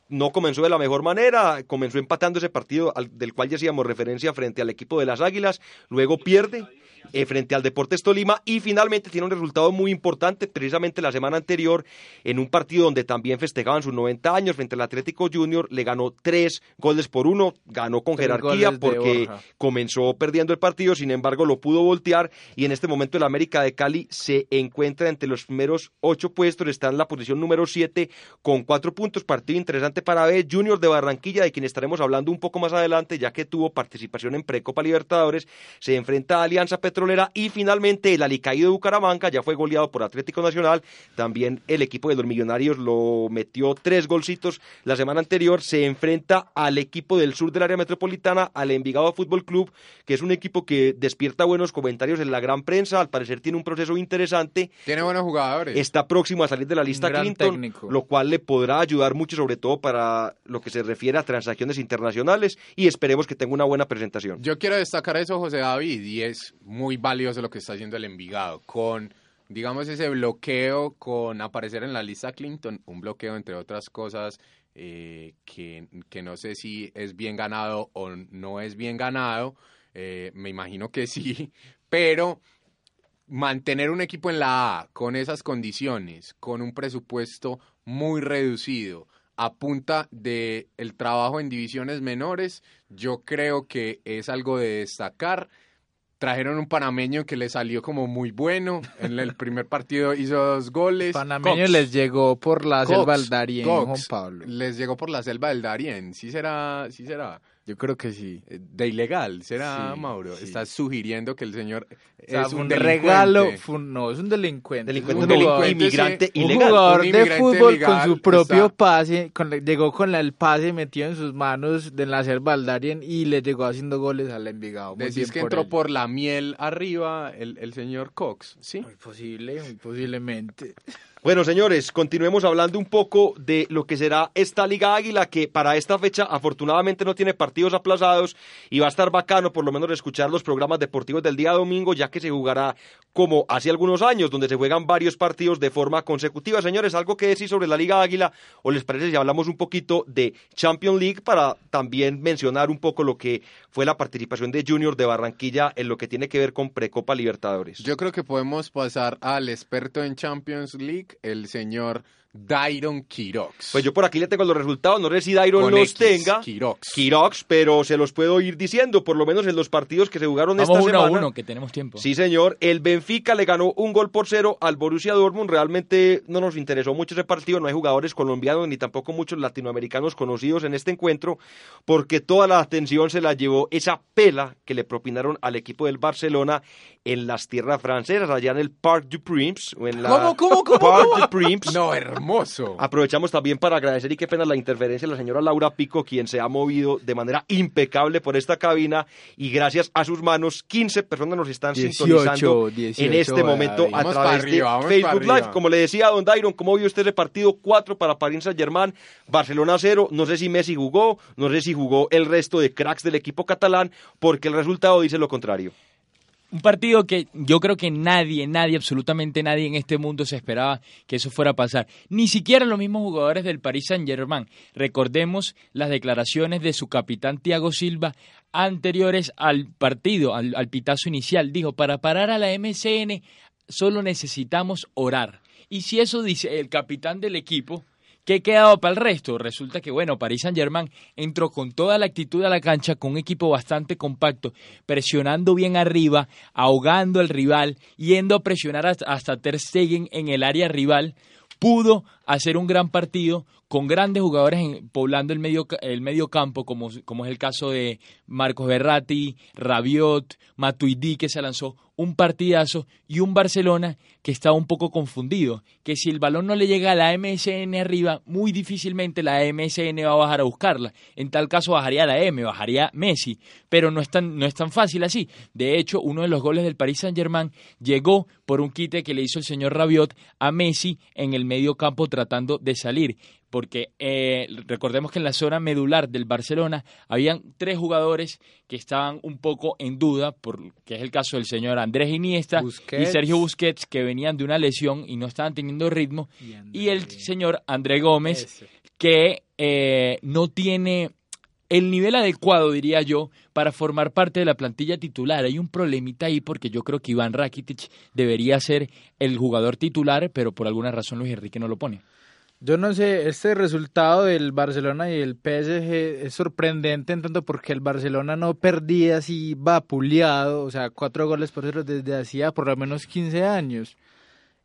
no comenzó de la mejor manera, comenzó empatando ese partido al- del cual ya hacíamos referencia frente al equipo de las Águilas, luego pierde eh, frente al Deportes Tolima y finalmente tiene un resultado muy importante, precisamente la semana anterior, en un partido donde también festejaban sus 90 años frente al Atlético Junior, le ganó tres goles por uno, ganó con Tres jerarquía porque comenzó perdiendo el partido, sin embargo lo pudo voltear y en este momento el América de Cali se encuentra entre los primeros ocho puestos, está en la posición número siete con cuatro puntos, partido interesante para ver, Junior de Barranquilla, de quien estaremos hablando un poco más adelante, ya que tuvo participación en Precopa Libertadores, se enfrenta a Alianza Petrolera y finalmente el Alicaído de Bucaramanga ya fue goleado por Atlético Nacional, también el equipo de los Millonarios lo metió tres golcitos la semana anterior, se enfrenta al equipo del sur del área metropolitana, al Envigado Fútbol Club, que es un equipo que despierta buenos comentarios en la gran prensa, al parecer tiene un proceso interesante, Tiene buenos jugadores. está próximo a salir de la lista Clinton, técnico. lo cual le podrá ayudar mucho, sobre todo para lo que se refiere a transacciones internacionales, y esperemos que tenga una buena presentación. Yo quiero destacar eso, José David, y es muy valioso lo que está haciendo el Envigado, con, digamos, ese bloqueo, con aparecer en la lista Clinton, un bloqueo, entre otras cosas, eh, que, que no sé si es bien ganado o no es bien ganado, eh, me imagino que sí, pero mantener un equipo en la A con esas condiciones, con un presupuesto muy reducido, a punta de el trabajo en divisiones menores, yo creo que es algo de destacar. Trajeron un panameño que le salió como muy bueno. En el primer partido hizo dos goles. Panameño Cox. les llegó por la Cox, selva del Darién. Juan Pablo. Les llegó por la selva del Darién. Sí será, sí será. Yo creo que sí. Eh, De ilegal, será Sí, Mauro. sí. Estás sugiriendo que el señor O sea, es un, regalo, un- no, es un delincuente. Delincuente, un jugador, delincuente, inmigrante sí. un ilegal. jugador Un de fútbol legal con su propio está- pase, con llegó con la- el pase metido en sus manos de del Darién y le llegó haciendo goles al Envigado. Muy Decís bien que por entró él. por la miel arriba el, el señor Cox, ¿sí? Muy posible, muy posiblemente. Bueno, señores, continuemos hablando un poco de lo que será esta Liga Águila, que para esta fecha afortunadamente no tiene partidos aplazados y va a estar bacano por lo menos escuchar los programas deportivos del día domingo, ya que se jugará como hace algunos años, donde se juegan varios partidos de forma consecutiva. Señores, ¿algo que decir sobre la Liga Águila? ¿O les parece si hablamos un poquito de Champions League para también mencionar un poco lo que fue la participación de Junior de Barranquilla en lo que tiene que ver con Precopa Libertadores? Yo creo que podemos pasar al experto en Champions League, el señor Dairon Quirox. Pues yo por aquí le tengo los resultados, no sé si Dairon Con los X, tenga. Quirox. Quirox, pero se los puedo ir diciendo, por lo menos en los partidos que se jugaron Vamos esta uno semana. a uno, que tenemos tiempo. Sí, señor. El Benfica le ganó un gol por cero al Borussia Dortmund. Realmente no nos interesó mucho ese partido. No hay jugadores colombianos ni tampoco muchos latinoamericanos conocidos en este encuentro, porque toda la atención se la llevó esa pela que le propinaron al equipo del Barcelona en las tierras francesas, allá en el Parc du Prince. o en la ¿Cómo, cómo, cómo, Parc cómo? du Prince. No, hermoso. Aprovechamos también para agradecer y qué pena la interferencia de la señora Laura Pico, quien se ha movido de manera impecable por esta cabina y gracias a sus manos 15 personas nos están 18, sintonizando 18, en este momento David. a Vamos través arriba, de Facebook. Live. Como le decía a Don Dairon, ¿cómo vio usted ese partido? 4 para Paris Saint Germain, Barcelona 0. No sé si Messi jugó, no sé si jugó el resto de cracks del equipo catalán, porque el resultado dice lo contrario. Un partido que yo creo que nadie, nadie, absolutamente nadie en este mundo se esperaba que eso fuera a pasar. Ni siquiera los mismos jugadores del Paris Saint-Germain. Recordemos las declaraciones de su capitán Thiago Silva anteriores al partido, al, al pitazo inicial. Dijo, para parar a la MCN solo necesitamos orar. Y si eso dice el capitán del equipo, ¿Qué quedaba para el resto? Resulta que, bueno, Paris Saint-Germain entró con toda la actitud a la cancha, con un equipo bastante compacto, presionando bien arriba, ahogando al rival, yendo a presionar hasta, Ter Stegen en el área rival. Pudo hacer un gran partido con grandes jugadores poblando el medio, el campo, como, como es el caso de Marcos Berratti, Rabiot, Matuidi, que se lanzó un partidazo, y un Barcelona que estaba un poco confundido, que si el balón no le llega a la MSN arriba, muy difícilmente la MSN va a bajar a buscarla. En tal caso bajaría la M, bajaría Messi, pero no es tan, no es tan fácil así. De hecho, uno de los goles del Paris Saint-Germain llegó por un quite que le hizo el señor Rabiot a Messi en el medio campo tratando de salir porque eh, recordemos que en la zona medular del Barcelona habían tres jugadores que estaban un poco en duda, por, que es el caso del señor Andrés Iniesta Busquets. y Sergio Busquets, que venían de una lesión y no estaban teniendo ritmo, y el señor André Gómez, Ese. que eh, no tiene el nivel adecuado, diría yo, para formar parte de la plantilla titular. Hay un problemita ahí porque yo creo que Iván Rakitic debería ser el jugador titular, pero por alguna razón Luis Enrique no lo pone. Yo no sé, este resultado del Barcelona y el PSG es sorprendente en tanto porque el Barcelona no perdía así vapuleado, o sea, cuatro goles por cero desde hacía por lo menos 15 años.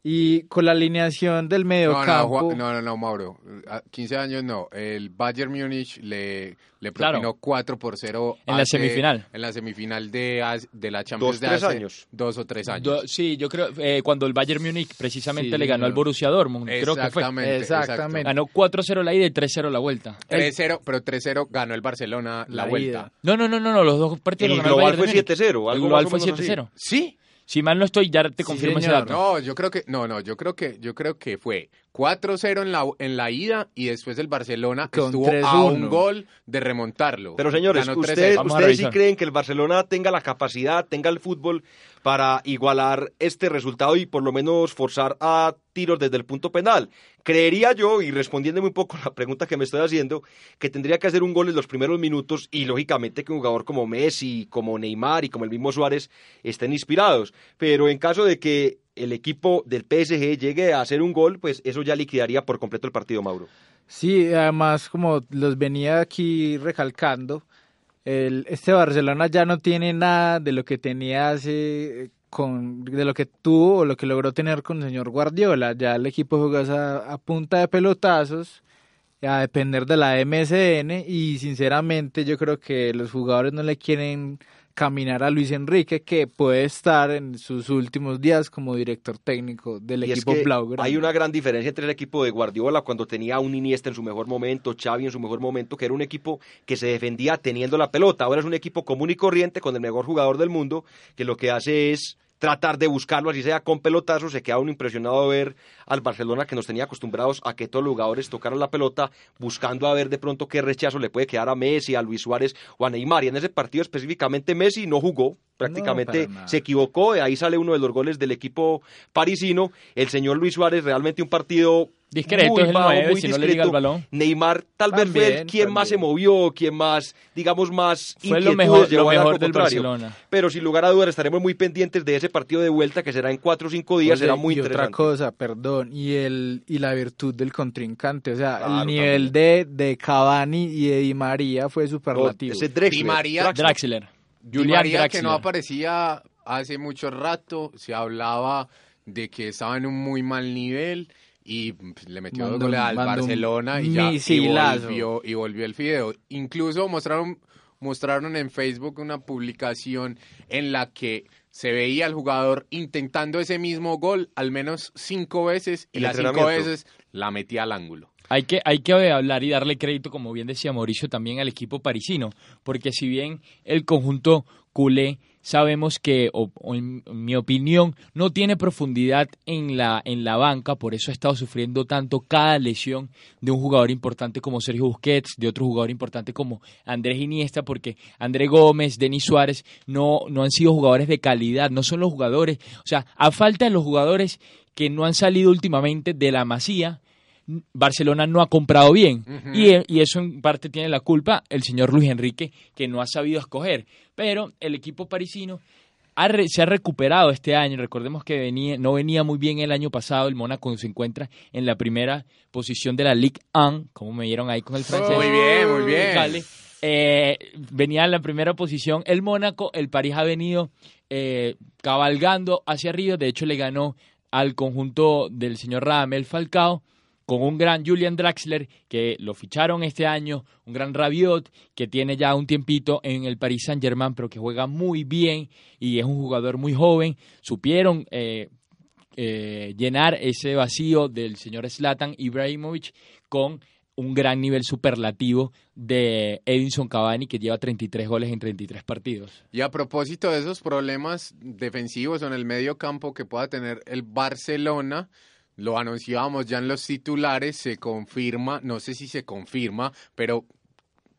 Y con la alineación del No, no, mediocampo, Juan- no, no, no, Mauro. A 15 años no. El Bayern Múnich le, le Claro. propinó 4 por 0. En la semifinal. En la semifinal de, de la Champions Dos, de tres hace años. Dos o tres años. Do- sí, yo creo eh, cuando el Bayern Múnich precisamente Sí, le ganó al señor. Borussia Dortmund, creo que fue. Exactamente. Ganó 4-0 la ida y 3-0 la vuelta. 3-0, pero 3-0 ganó el Barcelona la, La vuelta. No, no, no, no, no, los dos partidos El ganó global Bayern fue de Múnich. 7-0, El algo global fue menos así. 7-0. ¿Sí? Si mal no estoy, ya te Sí, confirmo ese señor. dato. No, yo creo que no, no, yo creo que yo creo que fue 4-0 en la en la ida y después el Barcelona Con estuvo a 3-1. un gol de remontarlo. Pero señores, ustedes, 3-0. Vamos a ustedes sí creen que el Barcelona tenga la capacidad, tenga el fútbol para igualar este resultado y por lo menos forzar a tiros desde el punto penal. Creería yo, y respondiéndome un poco a la pregunta que me estoy haciendo, que tendría que hacer un gol en los primeros minutos y lógicamente que un jugador como Messi, como Neymar y como el mismo Suárez estén inspirados. Pero en caso de que el equipo del PSG llegue a hacer un gol, pues eso ya liquidaría por completo el partido, Mauro. Sí, además, como los venía aquí recalcando, el, este Barcelona ya no tiene nada de lo que tenía hace con de lo que tuvo o lo que logró tener con el señor Guardiola. Ya el equipo juega a, a punta de pelotazos, a depender de la MSN y sinceramente yo creo que los jugadores no le quieren caminar a Luis Enrique que puede estar en sus últimos días como director técnico del Y es equipo que Blaugrana. Hay una gran diferencia entre el equipo de Guardiola cuando tenía a un Iniesta en su mejor momento, Xavi en su mejor momento, que era un equipo que se defendía teniendo la pelota. Ahora es un equipo común y corriente con el mejor jugador del mundo, que lo que hace es tratar de buscarlo, así sea con pelotazos, se queda uno impresionado de ver al Barcelona que nos tenía acostumbrados a que todos los jugadores tocaran la pelota, buscando a ver de pronto qué rechazo le puede quedar a Messi, a Luis Suárez o a Neymar. Y en ese partido específicamente Messi no jugó, prácticamente se equivocó, de ahí sale uno de los goles del equipo parisino. El señor Luis Suárez realmente un partido Discreto, muy es el bajo, nueve, muy si no le discreto. llega el balón. Neymar tal vez fue el También, quien más se también. movió, quien más, digamos, más Fue lo mejor, lo mejor del contrario. Barcelona. Pero sin lugar a dudas estaremos muy pendientes de ese partido de vuelta que será en cuatro o cinco días, Oye, será muy y interesante. otra cosa, perdón, y el y la virtud del contrincante, o sea, Claro, el nivel de, de Cavani y de Di María fue No, superlativo. ese Drexler, Di María- Draxler. Draxler. Di Julián María, Draxler. que no aparecía hace mucho rato, se hablaba de que estaba en un muy mal nivel y pues, le metió dos goles al Barcelona y ya y volvió, y volvió el fideo. Incluso mostraron, mostraron en Facebook una publicación en la que se veía al jugador intentando ese mismo gol al menos cinco veces y las cinco veces la metía al ángulo. Hay que, hay que hablar y darle crédito, como bien decía Mauricio, también al equipo parisino, porque si bien el conjunto culé sabemos que, o, en, mi opinión, no tiene profundidad en la, en la banca, por eso ha estado sufriendo tanto cada lesión de un jugador importante como Sergio Busquets, de otro jugador importante como Andrés Iniesta, porque André Gómez, Denis Suárez no, no han sido jugadores de calidad, no son los jugadores, o sea, a falta de los jugadores que no han salido últimamente de la masía, Barcelona no ha comprado bien. Y, y eso en parte tiene la culpa el señor Luis Enrique que no ha sabido escoger. Pero el equipo parisino ha re- se ha recuperado este año. Recordemos que venía, no venía muy bien el año pasado. El Mónaco se encuentra en la primera posición de la Ligue 1 como me vieron ahí con el francés. Muy bien, muy bien. Eh, venía en la primera posición el Mónaco, el París ha venido eh, cabalgando hacia arriba, de hecho le ganó al conjunto del señor Radamel Falcao con un gran Julian Draxler que lo ficharon este año, un gran Rabiot que tiene ya un tiempito en el Paris Saint Germain pero que juega muy bien y es un jugador muy joven, supieron eh, eh, llenar ese vacío del señor Zlatan Ibrahimovic con un gran nivel superlativo de Edinson Cavani que lleva 33 goles en 33 partidos. Y a propósito de esos problemas defensivos en el medio campo que pueda tener el Barcelona, lo anunciábamos ya en los titulares, se confirma, no sé si se confirma, pero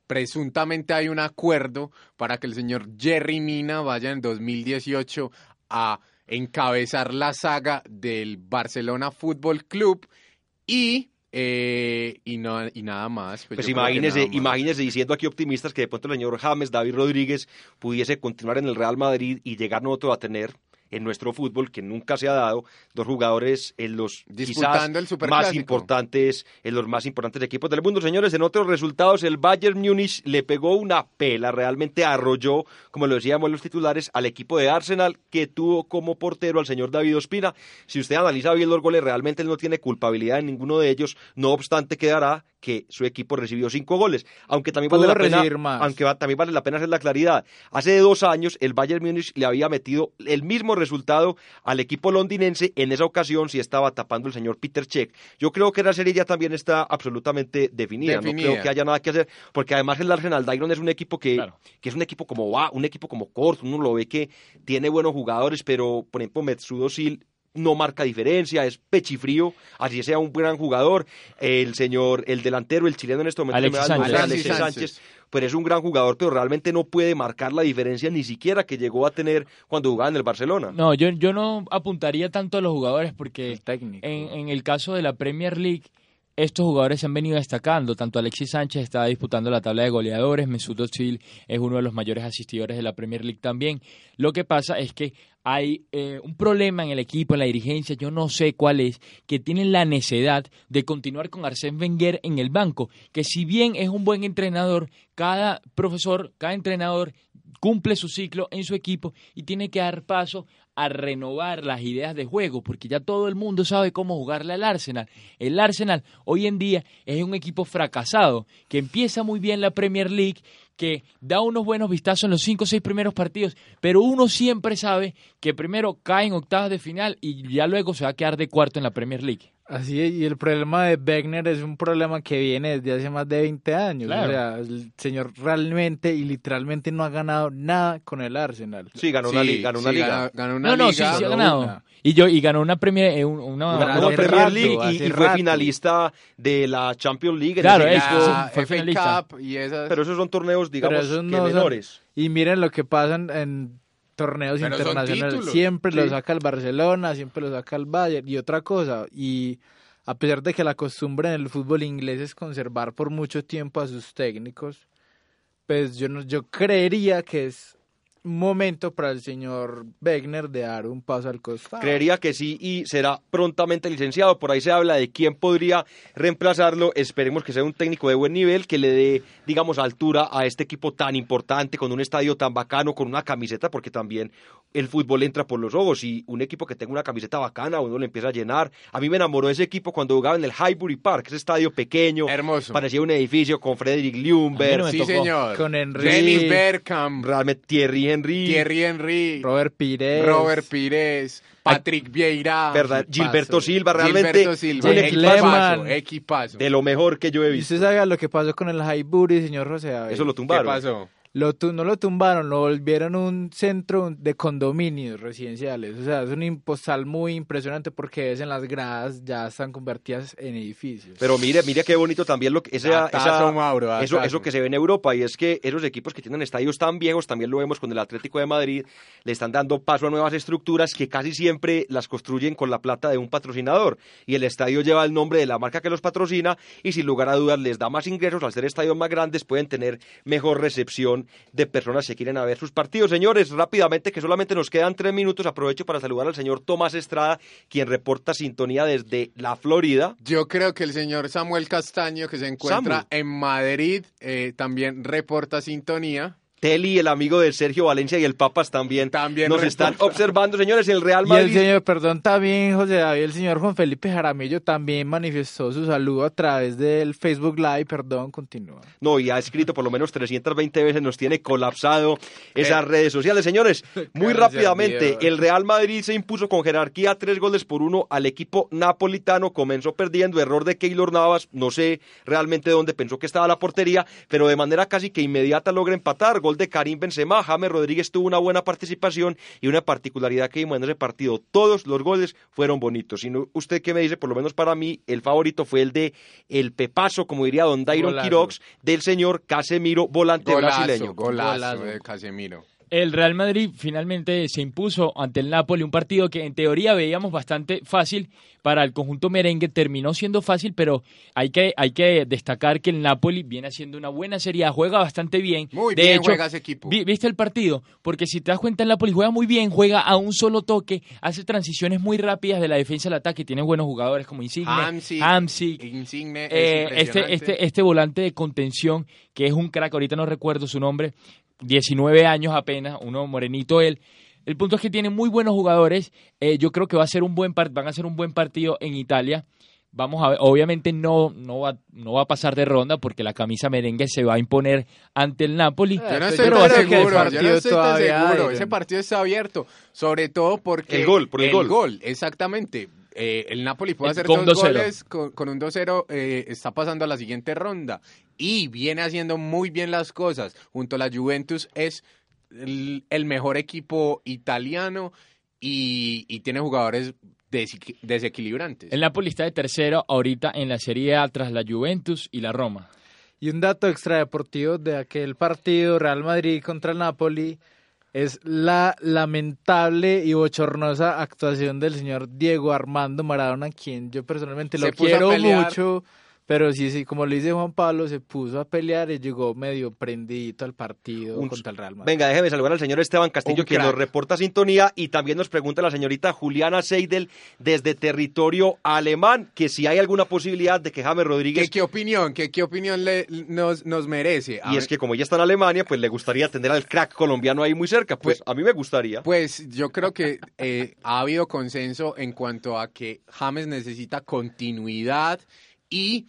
presuntamente hay un acuerdo para que el señor Jerry Mina vaya en 2018 a encabezar la saga del Barcelona Fútbol Club y eh, y, no, y nada más. Pues que imagínese, nada más. imagínese diciendo aquí optimistas que de pronto el señor James, David Rodríguez, pudiese continuar en el Real Madrid y llegar nosotros a tener en nuestro fútbol, que nunca se ha dado, dos jugadores en los quizás el más importantes, en los más importantes equipos del mundo. Señores, en otros resultados, el Bayern Múnich le pegó una pela, realmente arrolló, como lo decíamos los titulares, al equipo de Arsenal, que tuvo como portero al señor David Ospina. Si usted analiza bien los goles, realmente él no tiene culpabilidad en ninguno de ellos, no obstante quedará que su equipo recibió cinco goles, aunque también vale la pena, más. aunque va- también vale la pena hacer la claridad. Hace dos años el Bayern Múnich le había metido el mismo resultado al equipo londinense, en esa ocasión sí estaba tapando el señor Peter Cech. Yo creo que la serie ya también está absolutamente definida, Definida. no creo que haya nada que hacer, porque además el Arsenal Dairon es un equipo que, Claro. que es un equipo como va, un equipo como corto, uno lo ve que tiene buenos jugadores, pero por ejemplo Metsudo Özil no marca diferencia, es pechifrío, así sea un gran jugador. El señor, el delantero, el chileno en este momento, Alexis me da el nombre, Sánchez. Alexis Sánchez. Pero es un gran jugador, pero realmente no puede marcar la diferencia ni siquiera que llegó a tener cuando jugaba en el Barcelona. No, yo, yo no apuntaría tanto a los jugadores porque El técnico. en, en el caso de la Premier League, estos jugadores se han venido destacando. Tanto Alexis Sánchez está disputando la tabla de goleadores, Mesut Özil es uno de los mayores asistidores de la Premier League también. Lo que pasa es que hay eh, un problema en el equipo, en la dirigencia, yo no sé cuál es, que tienen la necesidad de continuar con Arsène Wenger en el banco, que si bien es un buen entrenador, cada profesor, cada entrenador cumple su ciclo en su equipo y tiene que dar paso a renovar las ideas de juego, porque ya todo el mundo sabe cómo jugarle al Arsenal. El Arsenal hoy en día es un equipo fracasado, que empieza muy bien la Premier League, que da unos buenos vistazos en los cinco o seis primeros partidos, pero uno siempre sabe que primero cae en octavas de final y ya luego se va a quedar de cuarto en la Premier League. Así es, y el problema de Wegner es un problema que viene desde hace más de 20 años. Claro. O sea, el señor realmente y literalmente no ha ganado nada con el Arsenal. Sí, ganó una, Sí, liga, ganó una sí, liga. ganó- una no, no, sí, liga. sí ha ganado. una. Y, yo, y ganó una Premier, eh, un- una, la Premier rato, League y, fue finalista de la Champions League. en Claro, ese es- equipo. La fue FA finalista. Cup y esas... pero esos son torneos, digamos, que no son- menores. Y miren lo que pasa en, en torneos Pero internacionales. Siempre lo Sí. saca el Barcelona, siempre lo saca el Bayern. Y otra cosa, y a pesar de que la costumbre en el fútbol inglés es conservar por mucho tiempo a sus técnicos, pues yo, no, yo creería que es momento para el señor Wegner de dar un paso al costado. Creería que sí y será prontamente licenciado. Por ahí se habla de quién podría reemplazarlo. Esperemos que sea un técnico de buen nivel, que le dé, digamos, altura a este equipo tan importante, con un estadio tan bacano, con una camiseta, porque también el fútbol entra por los ojos y un equipo que tenga una camiseta bacana, uno le empieza a llenar. A mí me enamoró ese equipo cuando jugaba en el Highbury Park, ese estadio pequeño, Hermoso. parecía un edificio con Frederick Ljungberg, no sí, señor. Con Henry. Dennis Bergkamp, realmente Thierry Henry, Thierry Henry, Robert Pires. Robert Pires, Patrick Vieira, verdad. Gilberto Silva, realmente Gilberto Silva, un equipazo equipazo, de lo mejor que yo he Y visto. usted sabe lo que pasó con el Highbury, señor José David. Eso lo ¿Qué tumbaron. pasó? Lo tu- no lo tumbaron, lo volvieron un centro de condominios residenciales. O sea, es un impostal muy impresionante porque es en las gradas ya están convertidas en edificios. Pero mire, mire qué bonito también lo que esa, Datazo, esa- Mauro, eso, eso que se ve en Europa y es que esos equipos que tienen estadios tan viejos, también lo vemos con el Atlético de Madrid, le están dando paso a nuevas estructuras que casi siempre las construyen con la plata de un patrocinador y el estadio lleva el nombre de la marca que los patrocina y sin lugar a dudas les da más ingresos al ser estadios más grandes pueden tener mejor recepción de personas que quieren a ver sus partidos. Señores, rápidamente que solamente nos quedan tres minutos, aprovecho para saludar al señor Tomás Estrada, quien reporta sintonía desde la Florida. Yo creo que el señor Samuel Castaño, que se encuentra en Madrid, eh, también reporta sintonía. Teli, el amigo de Sergio Valencia y el Papas también, También nos están observando, señores, el Real Y el Madrid. señor, perdón, también, José David, el señor Juan Felipe Jaramillo también manifestó su saludo a través del Facebook Live, perdón, continúa. No, y ha escrito por lo menos 320 veces, nos tiene colapsado esas Eh. redes sociales. Señores, muy rápidamente, el Real Madrid se impuso con jerarquía tres goles por uno al equipo napolitano. Comenzó perdiendo, error de Keylor Navas, no sé realmente dónde pensó que estaba la portería, pero de manera casi que inmediata logra empatar. Gol de Karim Benzema, James Rodríguez tuvo una buena participación y una particularidad que vimos en ese partido. Todos los goles fueron bonitos. Y no- usted qué me dice, por lo menos para mí, el favorito fue el de el pepazo, como diría don Dairon. Quirox, del señor Casemiro, volante Golazo, brasileño. golazo, Golazo. de Casemiro. El Real Madrid finalmente se impuso ante el Napoli, un partido que en teoría veíamos bastante fácil para el conjunto merengue, terminó siendo fácil, pero hay que, hay que destacar que el Napoli viene haciendo una buena serie, juega bastante bien. Muy de bien hecho, juega ese equipo. vi- ¿Viste el partido? Porque si te das cuenta, el Napoli juega muy bien, juega a un solo toque, hace transiciones muy rápidas de la defensa al ataque, tiene buenos jugadores como Insigne, Hamsik, Hamsik, Insigne, es eh, este, este, este volante de contención, que es un crack, ahorita no recuerdo su nombre, 19 años apenas, uno morenito él. El punto es que tiene muy buenos jugadores. eh, yo creo que va a ser un buen par- van a ser un buen partido en Italia. Vamos a ver, obviamente no, no, va, no va a pasar de ronda porque la camisa merengue se va a imponer ante el Napoli. Yo no Pero estoy tan seguro, yo no partido estoy tan todavía seguro. hay- Ese partido está abierto, sobre todo porque... El gol, por el gol. exactamente. Eh, el Napoli puede El- hacer con dos 2-0. goles con, con un 2-0, eh, está pasando a la siguiente ronda y viene haciendo muy bien las cosas. Junto a la Juventus es el, el mejor equipo italiano y, y tiene jugadores desequi- desequilibrantes. El Napoli está de tercero ahorita en la Serie A tras la Juventus y la Roma. Y un dato extradeportivo de aquel partido Real Madrid contra el Napoli es la lamentable y bochornosa actuación del señor Diego Armando Maradona, quien yo personalmente lo quiero mucho, pero sí, sí, como le dice Juan Pablo, se puso a pelear y llegó medio prendidito al partido Un- contra el Real Madrid. Venga, déjeme saludar al señor Esteban Castillo, Un quien crack. nos reporta sintonía y también nos pregunta la señorita Juliana Seidel desde territorio alemán, que si hay alguna posibilidad de que James Rodríguez, ¿Qué, qué opinión? ¿Qué, qué opinión le, nos, nos merece? A y ver, es que como ella está en Alemania, pues le gustaría tener al crack colombiano ahí muy cerca, pues, a mí me gustaría. Pues yo creo que eh, ha habido consenso en cuanto a que James necesita continuidad y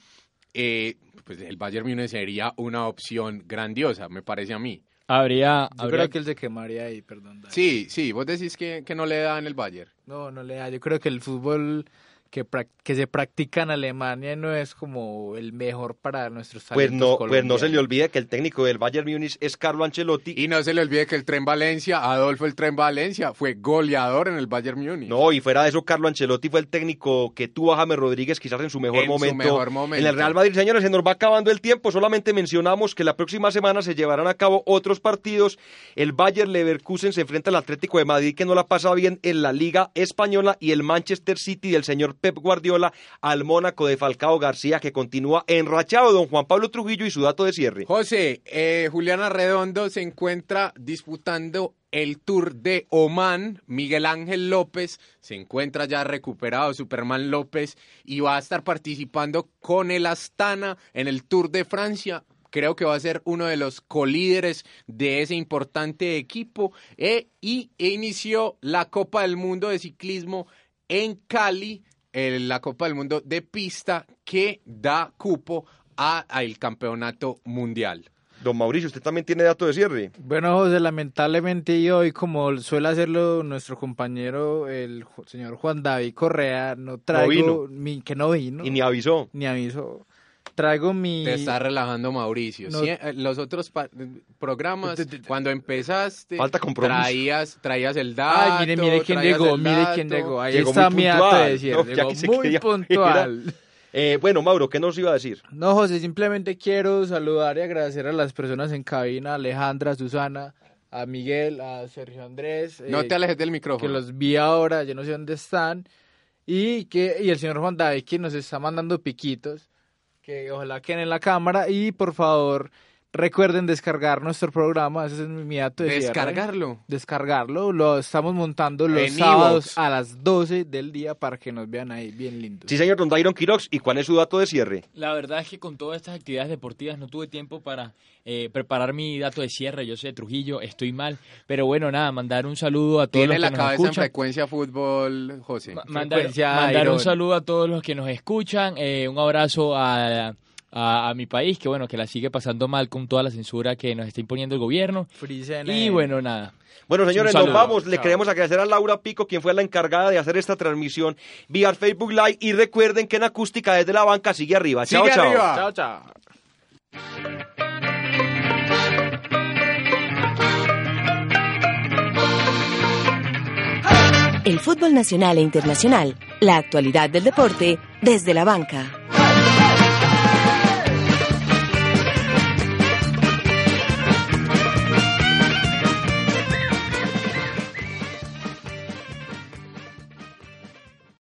eh, pues el Bayern Múnich sería una opción grandiosa, me parece a mí. Habría, Yo habría- creo que él se quemaría ahí, perdón. Dani. Sí, sí, vos decís que, que no le da en el Bayern. No, no le da. Yo creo que el fútbol que, que se practica en Alemania no es como el mejor para nuestros Pues no, pues no se le olvide que el técnico del Bayern Múnich es Carlo Ancelotti. Y no se le olvide que el Tren Valencia, Adolfo el Tren Valencia, fue goleador en el Bayern Múnich. No, y fuera de eso, Carlo Ancelotti fue el técnico que tuvo a James Rodríguez quizás en su mejor, En su momento, mejor momento. En el Real Madrid, señores, se nos va acabando el tiempo. Solamente mencionamos que la próxima semana se llevarán a cabo otros partidos. El Bayern Leverkusen se enfrenta al Atlético de Madrid, que no la pasa bien en la Liga Española, y el Manchester City del señor Pep Guardiola al Mónaco de Falcao García, que continúa enrachado. Don Juan Pablo Trujillo y su dato de cierre. José, eh, Juliana Redondo se encuentra disputando el Tour de Oman. Miguel Ángel López se encuentra ya recuperado, Superman López, y va a estar participando con el Astana en el Tour de Francia. Creo que va a ser uno de los colíderes de ese importante equipo. eh, y inició la Copa del Mundo de Ciclismo en Cali, eh, la Copa del Mundo de pista que da cupo a- al campeonato mundial. Don Mauricio, usted también tiene dato de cierre. Bueno, José, lamentablemente y hoy, como suele hacerlo nuestro compañero, el señor Juan David Correa, no traigo, vino. mi- que no vino, Y ni avisó. ni aviso. Traigo mi... Te está relajando Mauricio. No. Sí, eh, los otros pa- programas, Te- te- te- cuando empezaste, Falta compromiso. traías, traías el dato. Ay, mire, mire quién llegó, mire quién llegó. Ahí Llegó está muy mi dato puntual, de cierre. ¿no? Llegó que muy quería puntual. Eh, bueno, Mauro, ¿qué nos iba a decir? No, José, simplemente quiero saludar y agradecer a las personas en cabina, a Alejandra, a Susana, a Miguel, a Sergio Andrés. No eh, te alejes del que micrófono. los vi ahora, yo no sé dónde están. Y que y el señor Juan David que nos está mandando piquitos, que ojalá queden en la cámara. Y por favor, recuerden descargar nuestro programa, ese es mi dato de cierre. Descargarlo. Descargarlo, lo estamos montando los En sábados a las 12 del día para que nos vean ahí bien lindos. Sí, señor Don Dairon Quirox, ¿y cuál es su dato de cierre? La verdad es que con todas estas actividades deportivas no tuve tiempo para eh, preparar mi dato de cierre. Yo soy de Trujillo, estoy mal. Pero bueno, nada, mandar un saludo a todos Tiene los la que nos cabeza en escuchan. frecuencia fútbol, José. Ma- Mandar, Frecuencia mandar un saludo a todos los que nos escuchan, eh, un abrazo a, a, a mi país, que bueno, que la sigue pasando mal con toda la censura que nos está imponiendo el gobierno. Y bueno, nada. Bueno, señores, nos vamos. Le Chao. queremos agradecer a Laura Pico, quien fue la encargada de hacer esta transmisión vía Facebook Live. Y recuerden que en acústica desde la banca sigue arriba. Chao, Sigue chao. arriba. Chao, chao. El fútbol nacional e internacional, la actualidad del deporte desde la banca.